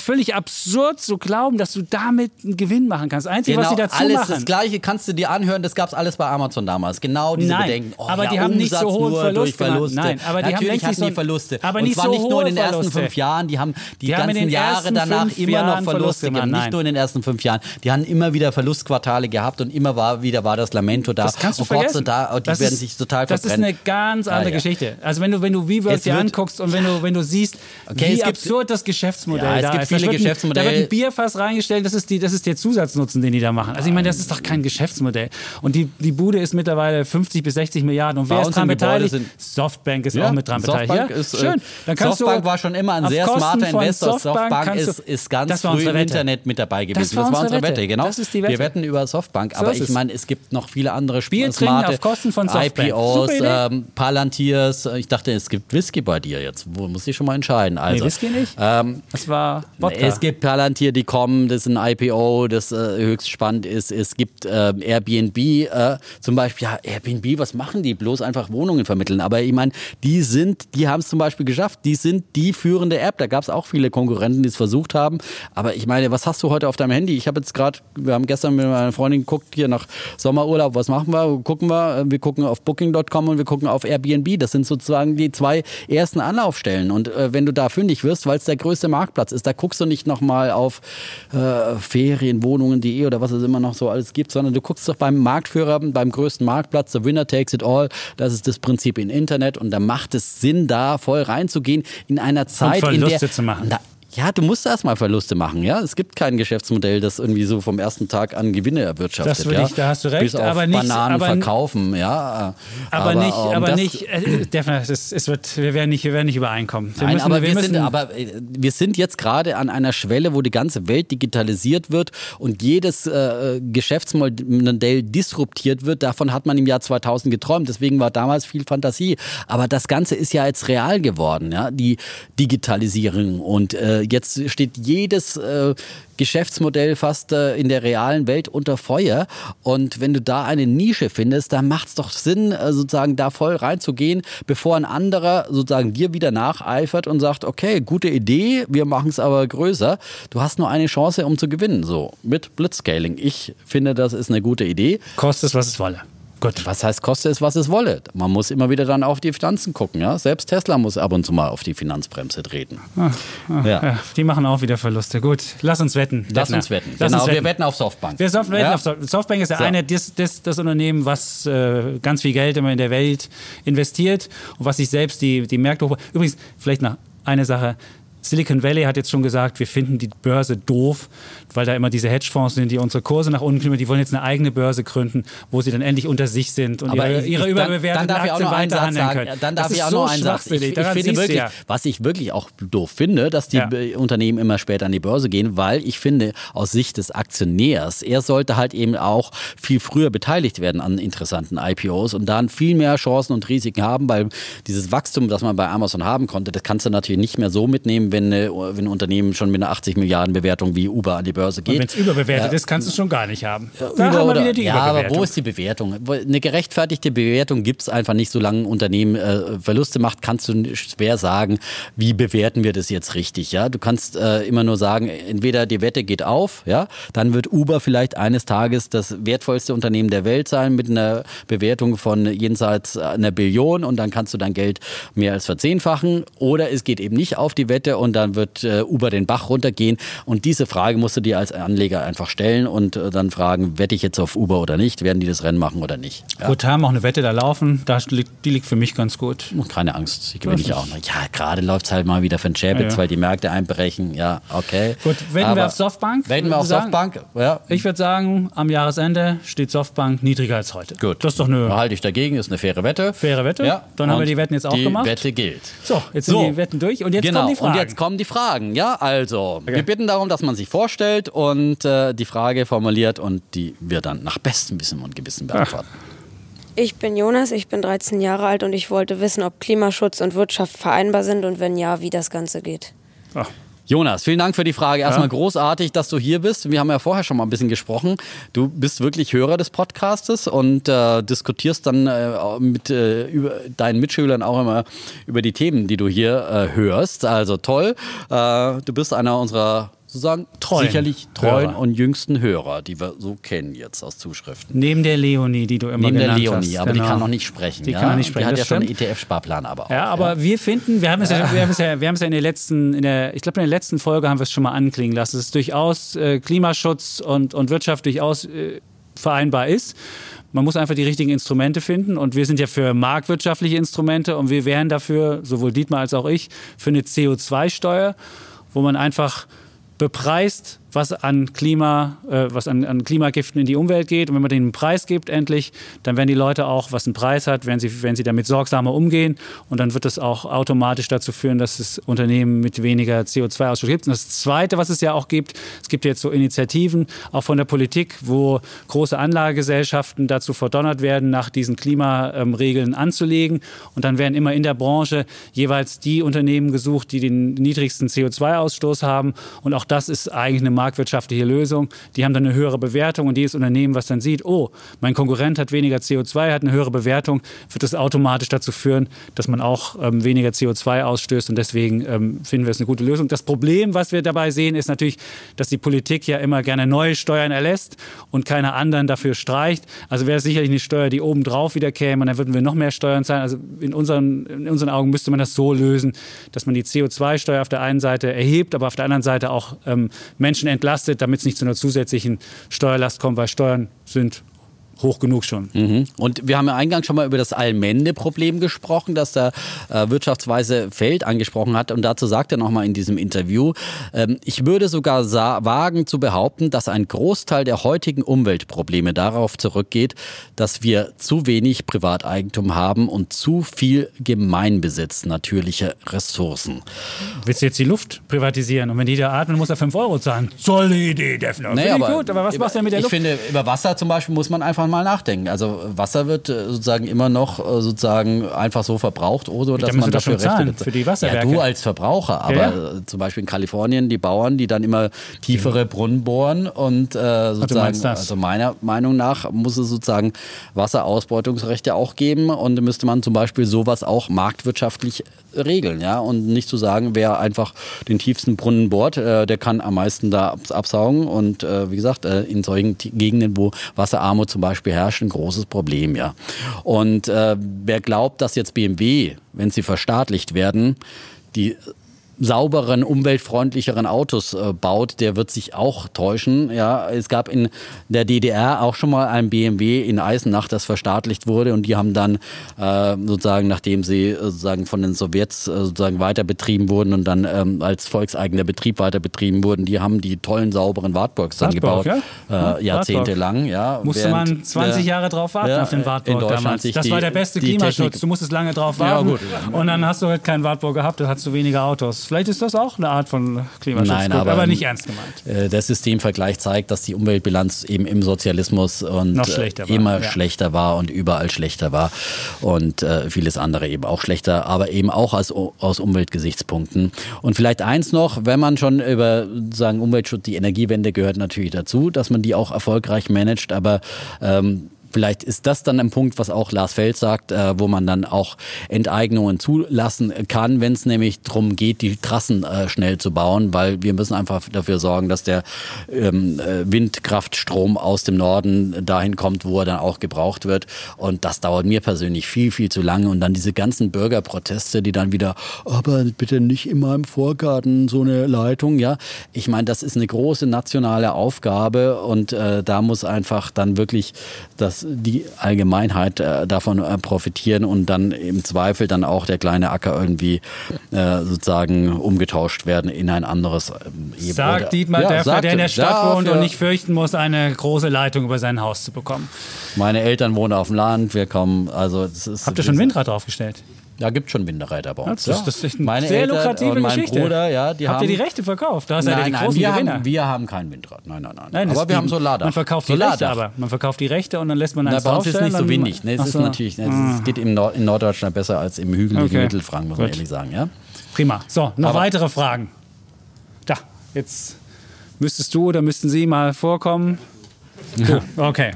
völlig absurd zu glauben, dass du damit einen Gewinn machen kannst. Einzige, was sie dazu Genau, alles machen. das Gleiche kannst du dir anhören, das gab es alles bei Amazon damals. Genau diese Nein, Bedenken. Oh, aber ja, die haben nicht so Umsatz hohen nur Verlust durch Verluste. Nein, aber die haben Natürlich nicht hatten die Verluste. aber Und nicht zwar so nicht nur in den hohe ersten Verluste. fünf Jahren, die haben die, Die haben in ganzen den Jahre danach immer Jahren noch Verlust Verluste gemacht. Nein. Nicht nur in den ersten fünf Jahren. Die haben immer wieder Verlustquartale gehabt und immer war wieder war das Lamento da. Das kannst du oh Gott, vergessen. so da, oh, die Das werden ist- sich total Das ist verbrennen. eine ganz andere ja. Geschichte. Also wenn du, wenn du WeWork Es dir anguckst und wenn du, wenn du siehst, wie absurd das Geschäftsmodell da ist. Viele da wird ein, Geschäftsmodelle- Da wird ein Bierfass reingestellt, das ist, die, das ist der Zusatznutzen, den die da machen. Also ich meine, das ist doch kein Geschäftsmodell. Und die, die Bude ist mittlerweile 50 bis 60 Milliarden. Und wer Bei ist uns dran beteiligt? sind- Softbank ist Ja, auch mit dran Softbank beteiligt. ist, äh, ja, schön. Dann kannst Softbank du war schon immer ein sehr Kosten smarter Investor. Softbank, kannst ist, ist ganz das war früh im. Internet mit dabei gewesen. Das war unsere unsere Wette, Wette. genau. Das ist Wette. Wir wetten über Softbank, aber So ist ich meine, es gibt noch viele andere Bier smarte auf Kosten von Softbank. IPOs, ähm, Palantirs. Ich dachte, es gibt Whisky bei dir jetzt. Wo muss ich schon mal entscheiden? Also, Nee, Whisky nicht. Ähm, Das war Wodka. es gibt Palantir, die kommen, das ist ein IPO, das äh, höchst spannend ist. Es gibt ähm, Airbnb, äh, zum Beispiel, ja, Airbnb, was machen die? Bloß einfach Wohnungen vermitteln. Aber ich meine, die sind, die haben es zum Beispiel geschafft, die sind die führende App. Da gab es auch viele Konkurrenten, die es versucht haben. Aber ich meine, was hast du heute auf deinem Handy? Ich habe jetzt gerade, wir haben gestern mit meiner Freundin geguckt, hier nach Sommerurlaub, was machen wir? Gucken wir, wir gucken auf Booking.com und wir gucken auf Airbnb. Das sind sozusagen die zwei ersten Anlaufstellen. Und äh, wenn du da fündig wirst, weil es der größte Marktplatz ist, da guckst du nicht nochmal auf äh, Ferienwohnungen.de oder was es immer noch so alles gibt, sondern du guckst doch beim Marktführer, beim größten Marktplatz, the winner takes it all. Das ist das Prinzip im Internet und da macht es Sinn, da voll reinzugehen in einer Zeit, in der zu machen. Na, ja, du musst erstmal Verluste machen, ja. Es gibt kein Geschäftsmodell, das irgendwie so vom ersten Tag an Gewinne erwirtschaftet. Das würde ja? ich- da hast du recht, Bis auf aber nicht- Bananen aber- verkaufen, ja. aber, nicht, um aber das- nicht, äh, definitiv, es, es wird, wir werden nicht, wir werden nicht übereinkommen. Wir Nein, müssen, aber, wir müssen, sind, aber äh, wir sind jetzt gerade an einer Schwelle, wo die ganze Welt digitalisiert wird und jedes äh, Geschäftsmodell disruptiert wird. Davon hat man im Jahr 2000 geträumt. Deswegen war damals viel Fantasie. Aber das Ganze ist ja jetzt real geworden, ja, die Digitalisierung. Und äh, jetzt steht jedes äh, Geschäftsmodell fast äh, in der realen Welt unter Feuer. Und wenn du da eine Nische findest, dann macht es doch Sinn, äh, sozusagen da voll reinzugehen, bevor ein anderer sozusagen dir wieder nacheifert und sagt, okay, gute Idee, wir machen es aber größer. Du hast nur eine Chance, um zu gewinnen, so mit Blitzscaling. Ich finde, das ist eine gute Idee. kostet es, was es wolle. Gut. Was heißt, koste es, was es wolle? Man muss immer wieder dann auf die Finanzen gucken. Ja? Selbst Tesla muss ab und zu mal auf die Finanzbremse treten. ja. Ja, die machen auch wieder Verluste. Gut, lass uns wetten. Lass Defner. uns wetten. Lass genau, uns wir wetten auf Softbank. Wir Soft wetten auf Soft Softbank ist ja So. eine, das, das, das Unternehmen, was äh, ganz viel Geld immer in der Welt investiert und was sich selbst die, die Märkte hoch. Übrigens, vielleicht noch eine Sache. Silicon Valley hat jetzt schon gesagt, wir finden die Börse doof, weil da immer diese Hedgefonds sind, die unsere Kurse nach unten kriegen. Die wollen jetzt eine eigene Börse gründen, wo sie dann endlich unter sich sind und Aber ihre, ihre ich- dann- überbewerteten dann auch Aktien weiterhandeln sagen. können. Dann darf das ich auch so noch einen Satz. Ich, ich finde wirklich, ja. was ich wirklich auch doof finde, dass die Ja. Unternehmen immer später an die Börse gehen, weil ich finde, aus Sicht des Aktionärs, er sollte halt eben auch viel früher beteiligt werden an interessanten IPOs und dann viel mehr Chancen und Risiken haben, weil dieses Wachstum, das man bei Amazon haben konnte, das kannst du natürlich nicht mehr so mitnehmen, wenn, wenn ein Unternehmen schon mit einer 80 Milliarden Bewertung wie Uber an die Börse geht. Und wenn es überbewertet Ja. ist, kannst du es schon gar nicht haben. Da Über- haben wir wieder die ja, aber wo ist die Bewertung? Eine gerechtfertigte Bewertung gibt es einfach nicht, solange ein Unternehmen äh, Verluste macht, kannst du schwer sagen, wie bewerten wir das jetzt richtig. Ja? Du kannst äh, immer nur sagen, entweder die Wette geht auf, ja, dann wird Uber vielleicht eines Tages das wertvollste Unternehmen der Welt sein mit einer Bewertung von jenseits einer Billion und dann kannst du dein Geld mehr als verzehnfachen. Oder es geht eben nicht auf die Wette und dann wird äh, Uber den Bach runtergehen. Und diese Frage musst du dir als Anleger einfach stellen und äh, dann fragen, wette ich jetzt auf Uber oder nicht? Werden die das Rennen machen oder nicht? Ja. Gut, haben auch eine Wette da laufen. Da liegt, die liegt für mich ganz gut. Und Keine Angst, ich gewinne ich auch noch. Ja, gerade läuft es halt mal wieder für den Chapitz, Ja, weil die Märkte einbrechen. Ja, okay. Gut, wetten wir auf Softbank? Wetten wir auf sagen? Softbank? Ja. Ich würde sagen, am Jahresende steht Softbank niedriger als heute. Gut. Das ist doch eine Da halte ich dagegen, ist eine faire Wette. faire Wette. Ja. Dann haben wir Und die Wetten jetzt auch die gemacht. Wette gilt. So, jetzt So. sind die Wetten durch und jetzt genau. kommen die Fragen. Und jetzt kommen die Fragen. Ja, also, wir bitten darum, dass man sich vorstellt und äh, die Frage formuliert und die wir dann nach bestem Wissen und Gewissen beantworten. Ich bin Jonas, ich bin 13 Jahre alt und ich wollte wissen, ob Klimaschutz und Wirtschaft vereinbar sind und wenn ja, wie das Ganze geht. Ah, Jonas, vielen Dank für die Frage. Erstmal Ja. großartig, dass du hier bist. Wir haben ja vorher schon mal ein bisschen gesprochen. Du bist wirklich Hörer des Podcastes und äh, diskutierst dann äh, mit äh, über deinen Mitschülern auch immer über die Themen, die du hier äh, hörst. Also toll. Äh, du bist einer unserer sozusagen Treuen sicherlich treuen Hörer. und jüngsten Hörer, die wir so kennen jetzt aus Zuschriften. Neben der Leonie, die du immer Neben der genannt Leonie, hast. aber die genau. kann noch nicht sprechen. Die ja? kann noch nicht sprechen, Die hat ja das schon einen stimmt. ETF-Sparplan aber auch. Ja, aber wir finden, wir haben es ja, wir haben es ja, wir haben es ja in der letzten, in der, ich glaube in der letzten Folge haben wir es schon mal anklingen lassen, dass es durchaus äh, Klimaschutz und, und Wirtschaft durchaus äh, vereinbar ist. Man muss einfach die richtigen Instrumente finden und wir sind ja für marktwirtschaftliche Instrumente und wir wären dafür, sowohl Dietmar als auch ich, für eine CO2-Steuer, wo man einfach bepreist, was an Klima, äh, was an, an Klimagiften in die Umwelt geht. Und wenn man denen einen Preis gibt, endlich, dann werden die Leute auch, was einen Preis hat, werden sie, werden sie damit sorgsamer umgehen. Und dann wird das auch automatisch dazu führen, dass es Unternehmen mit weniger CO2-Ausstoß gibt. Und das Zweite, was es ja auch gibt, es gibt jetzt so Initiativen, auch von der Politik, wo große Anlagegesellschaften dazu verdonnert werden, nach diesen Klimaregeln anzulegen. Und dann werden immer in der Branche jeweils die Unternehmen gesucht, die den niedrigsten CO2-Ausstoß haben. Und auch das ist eigentlich eine marktwirtschaftliche Lösung. Die haben dann eine höhere Bewertung und jedes Unternehmen, was dann sieht, oh, mein Konkurrent hat weniger CO2, hat eine höhere Bewertung, wird das automatisch dazu führen, dass man auch ähm, weniger CO2 ausstößt und deswegen ähm, finden wir es eine gute Lösung. Das Problem, was wir dabei sehen, ist natürlich, dass die Politik ja immer gerne neue Steuern erlässt und keine anderen dafür streicht. Also wäre es sicherlich eine Steuer, die obendrauf wieder käme und dann würden wir noch mehr Steuern zahlen. Also in unseren, in unseren Augen müsste man das so lösen, dass man die CO2-Steuer auf der einen Seite erhebt, aber auf der anderen Seite auch ähm, Menschen entlastet, damit es nicht zu einer zusätzlichen Steuerlast kommt, weil Steuern sind hoch genug schon. Mhm. Und wir haben ja eingangs schon mal über das Allmende-Problem gesprochen, das der äh, Wirtschaftsweise Feld angesprochen hat. Und dazu sagt er nochmal in diesem Interview, ähm, ich würde sogar wagen zu behaupten, dass ein Großteil der heutigen Umweltprobleme darauf zurückgeht, dass wir zu wenig Privateigentum haben und zu viel Gemeinbesitz natürlicher Ressourcen. Willst du jetzt die Luft privatisieren und wenn jeder atmen muss er 5 Euro zahlen? Tolle Idee, Defner. Finde ich gut, aber was machst du denn mit der ich Luft? finde, über Wasser zum Beispiel muss man einfach mal nachdenken. Also Wasser wird äh, sozusagen immer noch äh, sozusagen einfach so verbraucht, ohne dass man dafür zahlen, Rechte für die Wasserwerke. Ja, du als Verbraucher, aber Ja, äh, zum Beispiel in Kalifornien die Bauern, die dann immer tiefere Brunnen bohren und äh, sozusagen, das? also meiner Meinung nach muss es sozusagen Wasserausbeutungsrechte auch geben und müsste man zum Beispiel sowas auch marktwirtschaftlich regeln, ja, und nicht zu sagen, wer einfach den tiefsten Brunnen bohrt, äh, der kann am meisten da abs- absaugen und äh, wie gesagt, äh, in solchen Gegenden, wo Wasserarmut zum Beispiel herrscht, ein großes Problem, ja. Und äh, wer glaubt, dass jetzt BMW, wenn sie verstaatlicht werden, die sauberen, umweltfreundlicheren Autos äh, baut, der wird sich auch täuschen. Ja, es gab in der DDR auch schon mal ein BMW in Eisenach, das verstaatlicht wurde und die haben dann äh, sozusagen, nachdem sie äh, sozusagen von den Sowjets äh, sozusagen weiter betrieben wurden und dann ähm, als volkseigener Betrieb weiter betrieben wurden, die haben die tollen, sauberen Wartburgs dann Wartburg, gebaut, ja? äh, jahrzehntelang. Ja, Musste man während 20 der- Jahre drauf warten ja, auf den Wartburg damals. Das die- war der beste Klimaschutz. Technik- Du musstest lange drauf Ja, warten. gut. Und dann hast du halt keinen Wartburg gehabt, dann hast du weniger Autos. Vielleicht ist das auch eine Art von Klimaschutz. Nein, aber, aber nicht ernst gemeint. Äh, Der Systemvergleich zeigt, dass die Umweltbilanz eben im Sozialismus und schlechter äh, war, immer ja. schlechter war und überall schlechter war und äh, vieles andere eben auch schlechter, aber eben auch als, aus Umweltgesichtspunkten. Und vielleicht eins noch, wenn man schon über sagen Umweltschutz, die Energiewende gehört natürlich dazu, dass man die auch erfolgreich managt, aber ähm, Vielleicht ist das dann ein Punkt, was auch Lars Feld sagt, äh, wo man dann auch Enteignungen zulassen kann, wenn es nämlich darum geht, die Trassen äh, schnell zu bauen, weil wir müssen einfach dafür sorgen, dass der ähm, äh, Windkraftstrom aus dem Norden dahin kommt, wo er dann auch gebraucht wird. Und das dauert mir persönlich viel, viel zu lange. Und dann diese ganzen Bürgerproteste, die dann wieder, aber bitte nicht in meinem Vorgarten so eine Leitung, ja. Ich meine, das ist eine große nationale Aufgabe und äh, da muss einfach dann wirklich das die Allgemeinheit äh, davon äh, profitieren und dann im Zweifel dann auch der kleine Acker irgendwie äh, sozusagen umgetauscht werden in ein anderes. Oder- Sagt Dietmar Ja, Dörfer, sagt der in der er. Stadt wohnt Dafür- und nicht fürchten muss, eine große Leitung über sein Haus zu bekommen. Meine Eltern wohnen auf dem Land, wir kommen, also das ist. Habt ihr schon ein Windrad draufgestellt? Ja, gibt schon Winterreiter bei uns. Das, das ist eine Meine sehr Eltern lukrative und mein Geschichte. Bruder, ja, die Habt haben, ihr die Rechte verkauft? Da seid ihr die nein, großen wir Gewinner. haben, wir haben kein Windrad. Nein, nein, nein. Nein, aber wir haben Solardach. Man verkauft die Rechte Solardach. aber. Man verkauft die Rechte und dann lässt man Na, eins bei uns ist es nicht so windig. Ne? Es dann- ist so. natürlich, ne, es geht in, Nord in Norddeutschland besser als im hügeligen Okay. Mittelfranken, muss man Gut. ehrlich sagen. Ja? Prima. So, noch Aber- weitere Fragen. Jetzt müsstest du oder müssten Sie mal vorkommen. [laughs] Ja. Okay.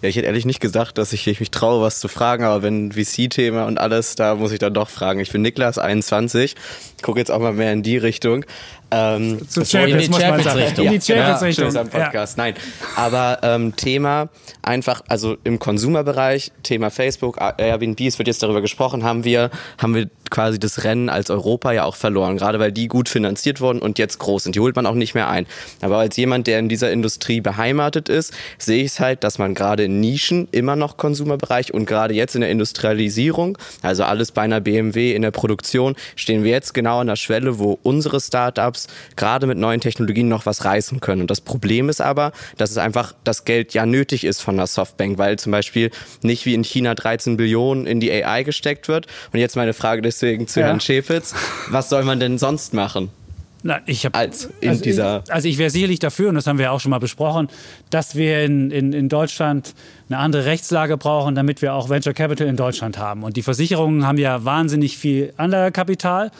Ja, ich hätte ehrlich nicht gesagt, dass ich mich traue, was zu fragen, aber wenn VC-Thema und alles, da muss ich dann doch fragen. Ich bin Niklas, 21, gucke jetzt auch mal mehr in die Richtung. Ähm, Zu Champions. In die Champions-Richtung. Ja, Podcast. Nein, aber ähm, Thema einfach, also im Konsumerbereich, Thema Facebook, Airbnb, es wird jetzt darüber gesprochen, haben wir, haben wir quasi das Rennen als Europa ja auch verloren, gerade weil die gut finanziert wurden und jetzt groß sind. Die holt man auch nicht mehr ein. Aber als jemand, der in dieser Industrie beheimatet ist, sehe ich es halt, dass man gerade in Nischen immer noch Konsumerbereich und gerade jetzt in der Industrialisierung, also alles bei einer BMW in der Produktion, stehen wir jetzt genau an der Schwelle, wo unsere Startups Startups gerade mit neuen Technologien noch was reißen können. Und das Problem ist aber, dass es einfach das Geld ja nötig ist von der Softbank, weil zum Beispiel nicht wie in China 13 Billionen in die AI gesteckt wird. Und jetzt meine Frage deswegen zu ja. Herrn Schäfitz. Was soll man denn sonst machen? Na, ich hab, als in also dieser ich, also ich wäre sicherlich dafür, und das haben wir auch schon mal besprochen, dass wir in, in, in Deutschland eine andere Rechtslage brauchen, damit wir auch Venture Capital in Deutschland haben. Und die Versicherungen haben ja wahnsinnig viel Anlagekapital.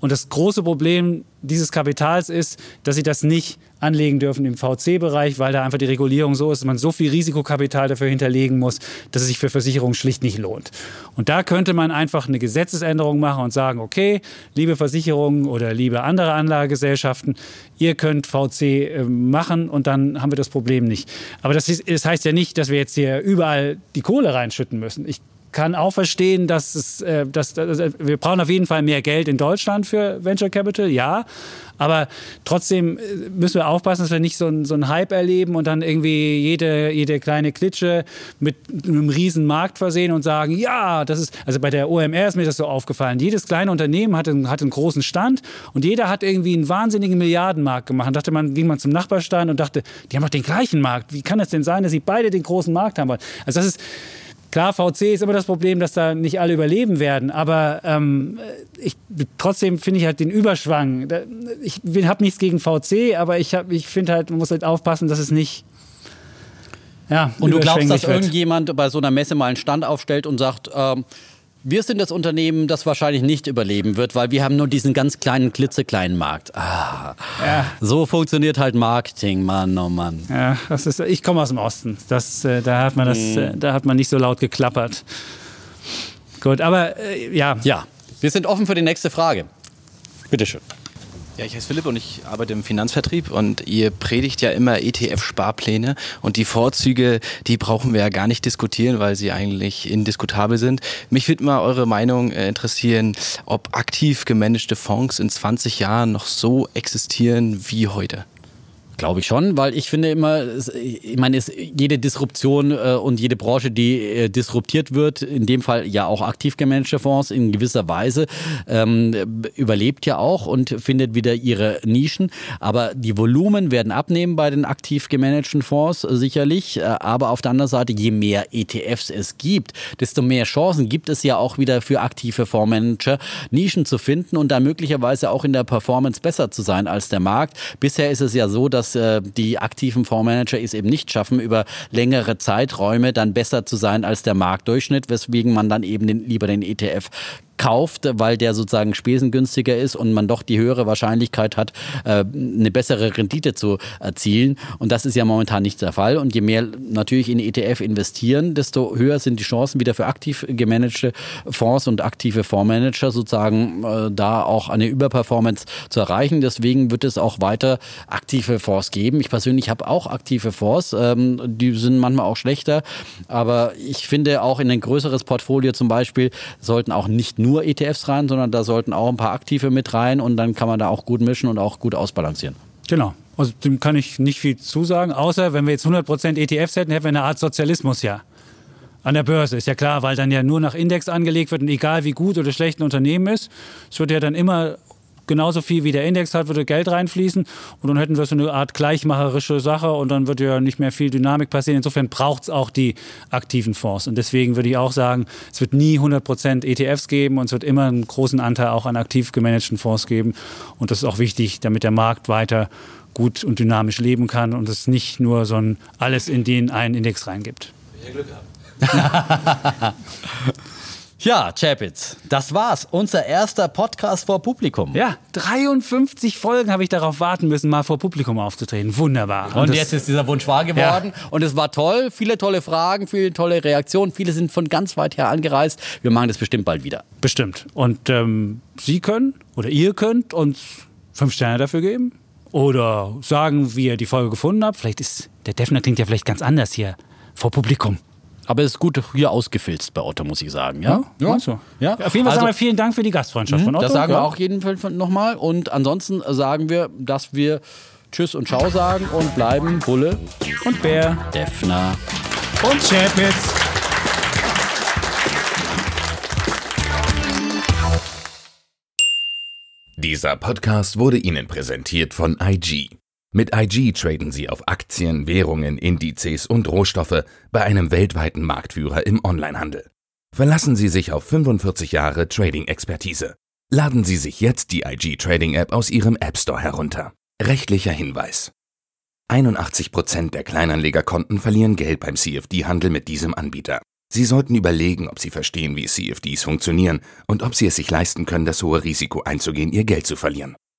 Und das große Problem dieses Kapitals ist, dass sie das nicht anlegen dürfen im VC-Bereich, weil da einfach die Regulierung so ist, dass man so viel Risikokapital dafür hinterlegen muss, dass es sich für Versicherungen schlicht nicht lohnt. Und da könnte man einfach eine Gesetzesänderung machen und sagen, okay, liebe Versicherungen oder liebe andere Anlagegesellschaften, ihr könnt VC äh, machen und dann haben wir das Problem nicht. Aber das, ist, das heißt ja nicht, dass wir jetzt hier überall die Kohle reinschütten müssen. Ich kann auch verstehen, dass es, äh, dass, dass, wir brauchen auf jeden Fall mehr Geld in Deutschland für Venture Capital, ja. Aber trotzdem äh, müssen wir aufpassen, dass wir nicht so, ein, so einen Hype erleben und dann irgendwie jede, jede kleine Klitsche mit einem riesen Markt versehen und sagen, ja, das ist, also bei der OMR ist mir das so aufgefallen. Jedes kleine Unternehmen hat einen, hat einen großen Stand und jeder hat irgendwie einen wahnsinnigen Milliardenmarkt gemacht. Dann dachte man, ging man zum Nachbarstand und dachte, die haben doch den gleichen Markt. Wie kann es denn sein, dass sie beide den großen Markt haben wollen? Also das ist, Klar, VC ist immer das Problem, dass da nicht alle überleben werden, aber ähm, ich, trotzdem finde ich halt den Überschwang. Ich habe nichts gegen VC, aber ich, ich finde halt, man muss halt aufpassen, dass es nicht. Ja, und du glaubst, dass irgendjemand bei so einer Messe mal einen Stand aufstellt und sagt, ähm, wir sind das Unternehmen, das wahrscheinlich nicht überleben wird, weil wir haben nur diesen ganz kleinen, klitzekleinen Markt. Ah, ja. So funktioniert halt Marketing, Mann, oh Mann. Ja, das ist, ich komme aus dem Osten. Das, äh, da, hat man das, mhm. äh, da hat man nicht so laut geklappert. Gut, aber äh, ja. Ja, wir sind offen für die nächste Frage. Bitteschön. Ja, ich heiße Philipp und ich arbeite im Finanzvertrieb und ihr predigt ja immer ETF-Sparpläne und die Vorzüge, die brauchen wir ja gar nicht diskutieren, weil sie eigentlich indiskutabel sind. Mich würde mal eure Meinung äh, interessieren, ob aktiv gemanagte Fonds in 20 Jahren noch so existieren wie heute. Glaube ich schon, weil ich finde immer, ich meine, es, jede Disruption äh, und jede Branche, die äh, disruptiert wird, in dem Fall ja auch aktiv gemanagte Fonds in gewisser Weise, ähm, überlebt ja auch und findet wieder ihre Nischen. Aber die Volumen werden abnehmen bei den aktiv gemanagten Fonds äh, sicherlich. Äh, aber auf der anderen Seite, je mehr ETFs es gibt, desto mehr Chancen gibt es ja auch wieder für aktive Fondsmanager, Nischen zu finden und da möglicherweise auch in der Performance besser zu sein als der Markt. Bisher ist es ja so, dass äh, die aktiven Fondsmanager es eben nicht schaffen, über längere Zeiträume dann besser zu sein als der Marktdurchschnitt, weswegen man dann eben den, lieber den ETF kauft, weil der sozusagen spesengünstiger ist und man doch die höhere Wahrscheinlichkeit hat, äh, eine bessere Rendite zu erzielen. Und das ist ja momentan nicht der Fall. Und je mehr natürlich in ETF investieren, desto höher sind die Chancen wieder für aktiv gemanagte Fonds und aktive Fondsmanager sozusagen äh, da auch eine Überperformance zu erreichen. Deswegen wird es auch weiter aktive Fonds geben. Ich persönlich habe auch aktive Fonds. Ähm, die sind manchmal auch schlechter. Aber ich finde auch in ein größeres Portfolio zum Beispiel sollten auch nicht nur nur ETFs rein, sondern da sollten auch ein paar Aktive mit rein und dann kann man da auch gut mischen und auch gut ausbalancieren. Genau. Also dem kann ich nicht viel zusagen, außer wenn wir jetzt 100% ETFs hätten, hätten wir eine Art Sozialismus ja. An der Börse, ist ja klar, weil dann ja nur nach Index angelegt wird und egal wie gut oder schlecht ein Unternehmen ist, es wird ja dann immer genauso viel wie der Index hat, würde Geld reinfließen und dann hätten wir so eine Art gleichmacherische Sache und dann würde ja nicht mehr viel Dynamik passieren. Insofern braucht es auch die aktiven Fonds und deswegen würde ich auch sagen, es wird nie 100% ETFs geben und es wird immer einen großen Anteil auch an aktiv gemanagten Fonds geben und das ist auch wichtig, damit der Markt weiter gut und dynamisch leben kann und es nicht nur so ein alles in den einen Index reingibt. Glück gehabt. [laughs] Ja, Chapitz, das war's. Unser erster Podcast vor Publikum. Ja, 53 Folgen habe ich darauf warten müssen, mal vor Publikum aufzutreten. Wunderbar. Und, das- jetzt ist dieser Wunsch wahr geworden. Und es war toll. Viele tolle Fragen, viele tolle Reaktionen. Viele sind von ganz weit her angereist. Wir machen das bestimmt bald wieder. Bestimmt. Und ähm, Sie können oder ihr könnt uns fünf Sterne dafür geben. Oder sagen, wie ihr die Folge gefunden habt. Vielleicht ist der Defner klingt ja vielleicht ganz anders hier vor Publikum. Aber es ist gut hier ausgefilzt bei Otto, muss ich sagen. Ja, meinst du? Ja. Auf jeden Fall Also- sagen wir vielen Dank für die Gastfreundschaft von Otto. Das sagen ja. wir auch jeden Fall nochmal. Und ansonsten sagen wir, dass wir Tschüss und Ciao sagen und bleiben Bulle, Und Bär. Defner. Und Chapitz. Dieser Podcast wurde Ihnen präsentiert von IG. Mit IG traden Sie auf Aktien, Währungen, Indizes und Rohstoffe bei einem weltweiten Marktführer im Onlinehandel. Verlassen Sie sich auf 45 Jahre Trading-Expertise. Laden Sie sich jetzt die IG Trading App aus Ihrem App Store herunter. Rechtlicher Hinweis. 81% der Kleinanlegerkonten verlieren Geld beim CFD-Handel mit diesem Anbieter. Sie sollten überlegen, ob Sie verstehen, wie CFDs funktionieren und ob Sie es sich leisten können, das hohe Risiko einzugehen, Ihr Geld zu verlieren.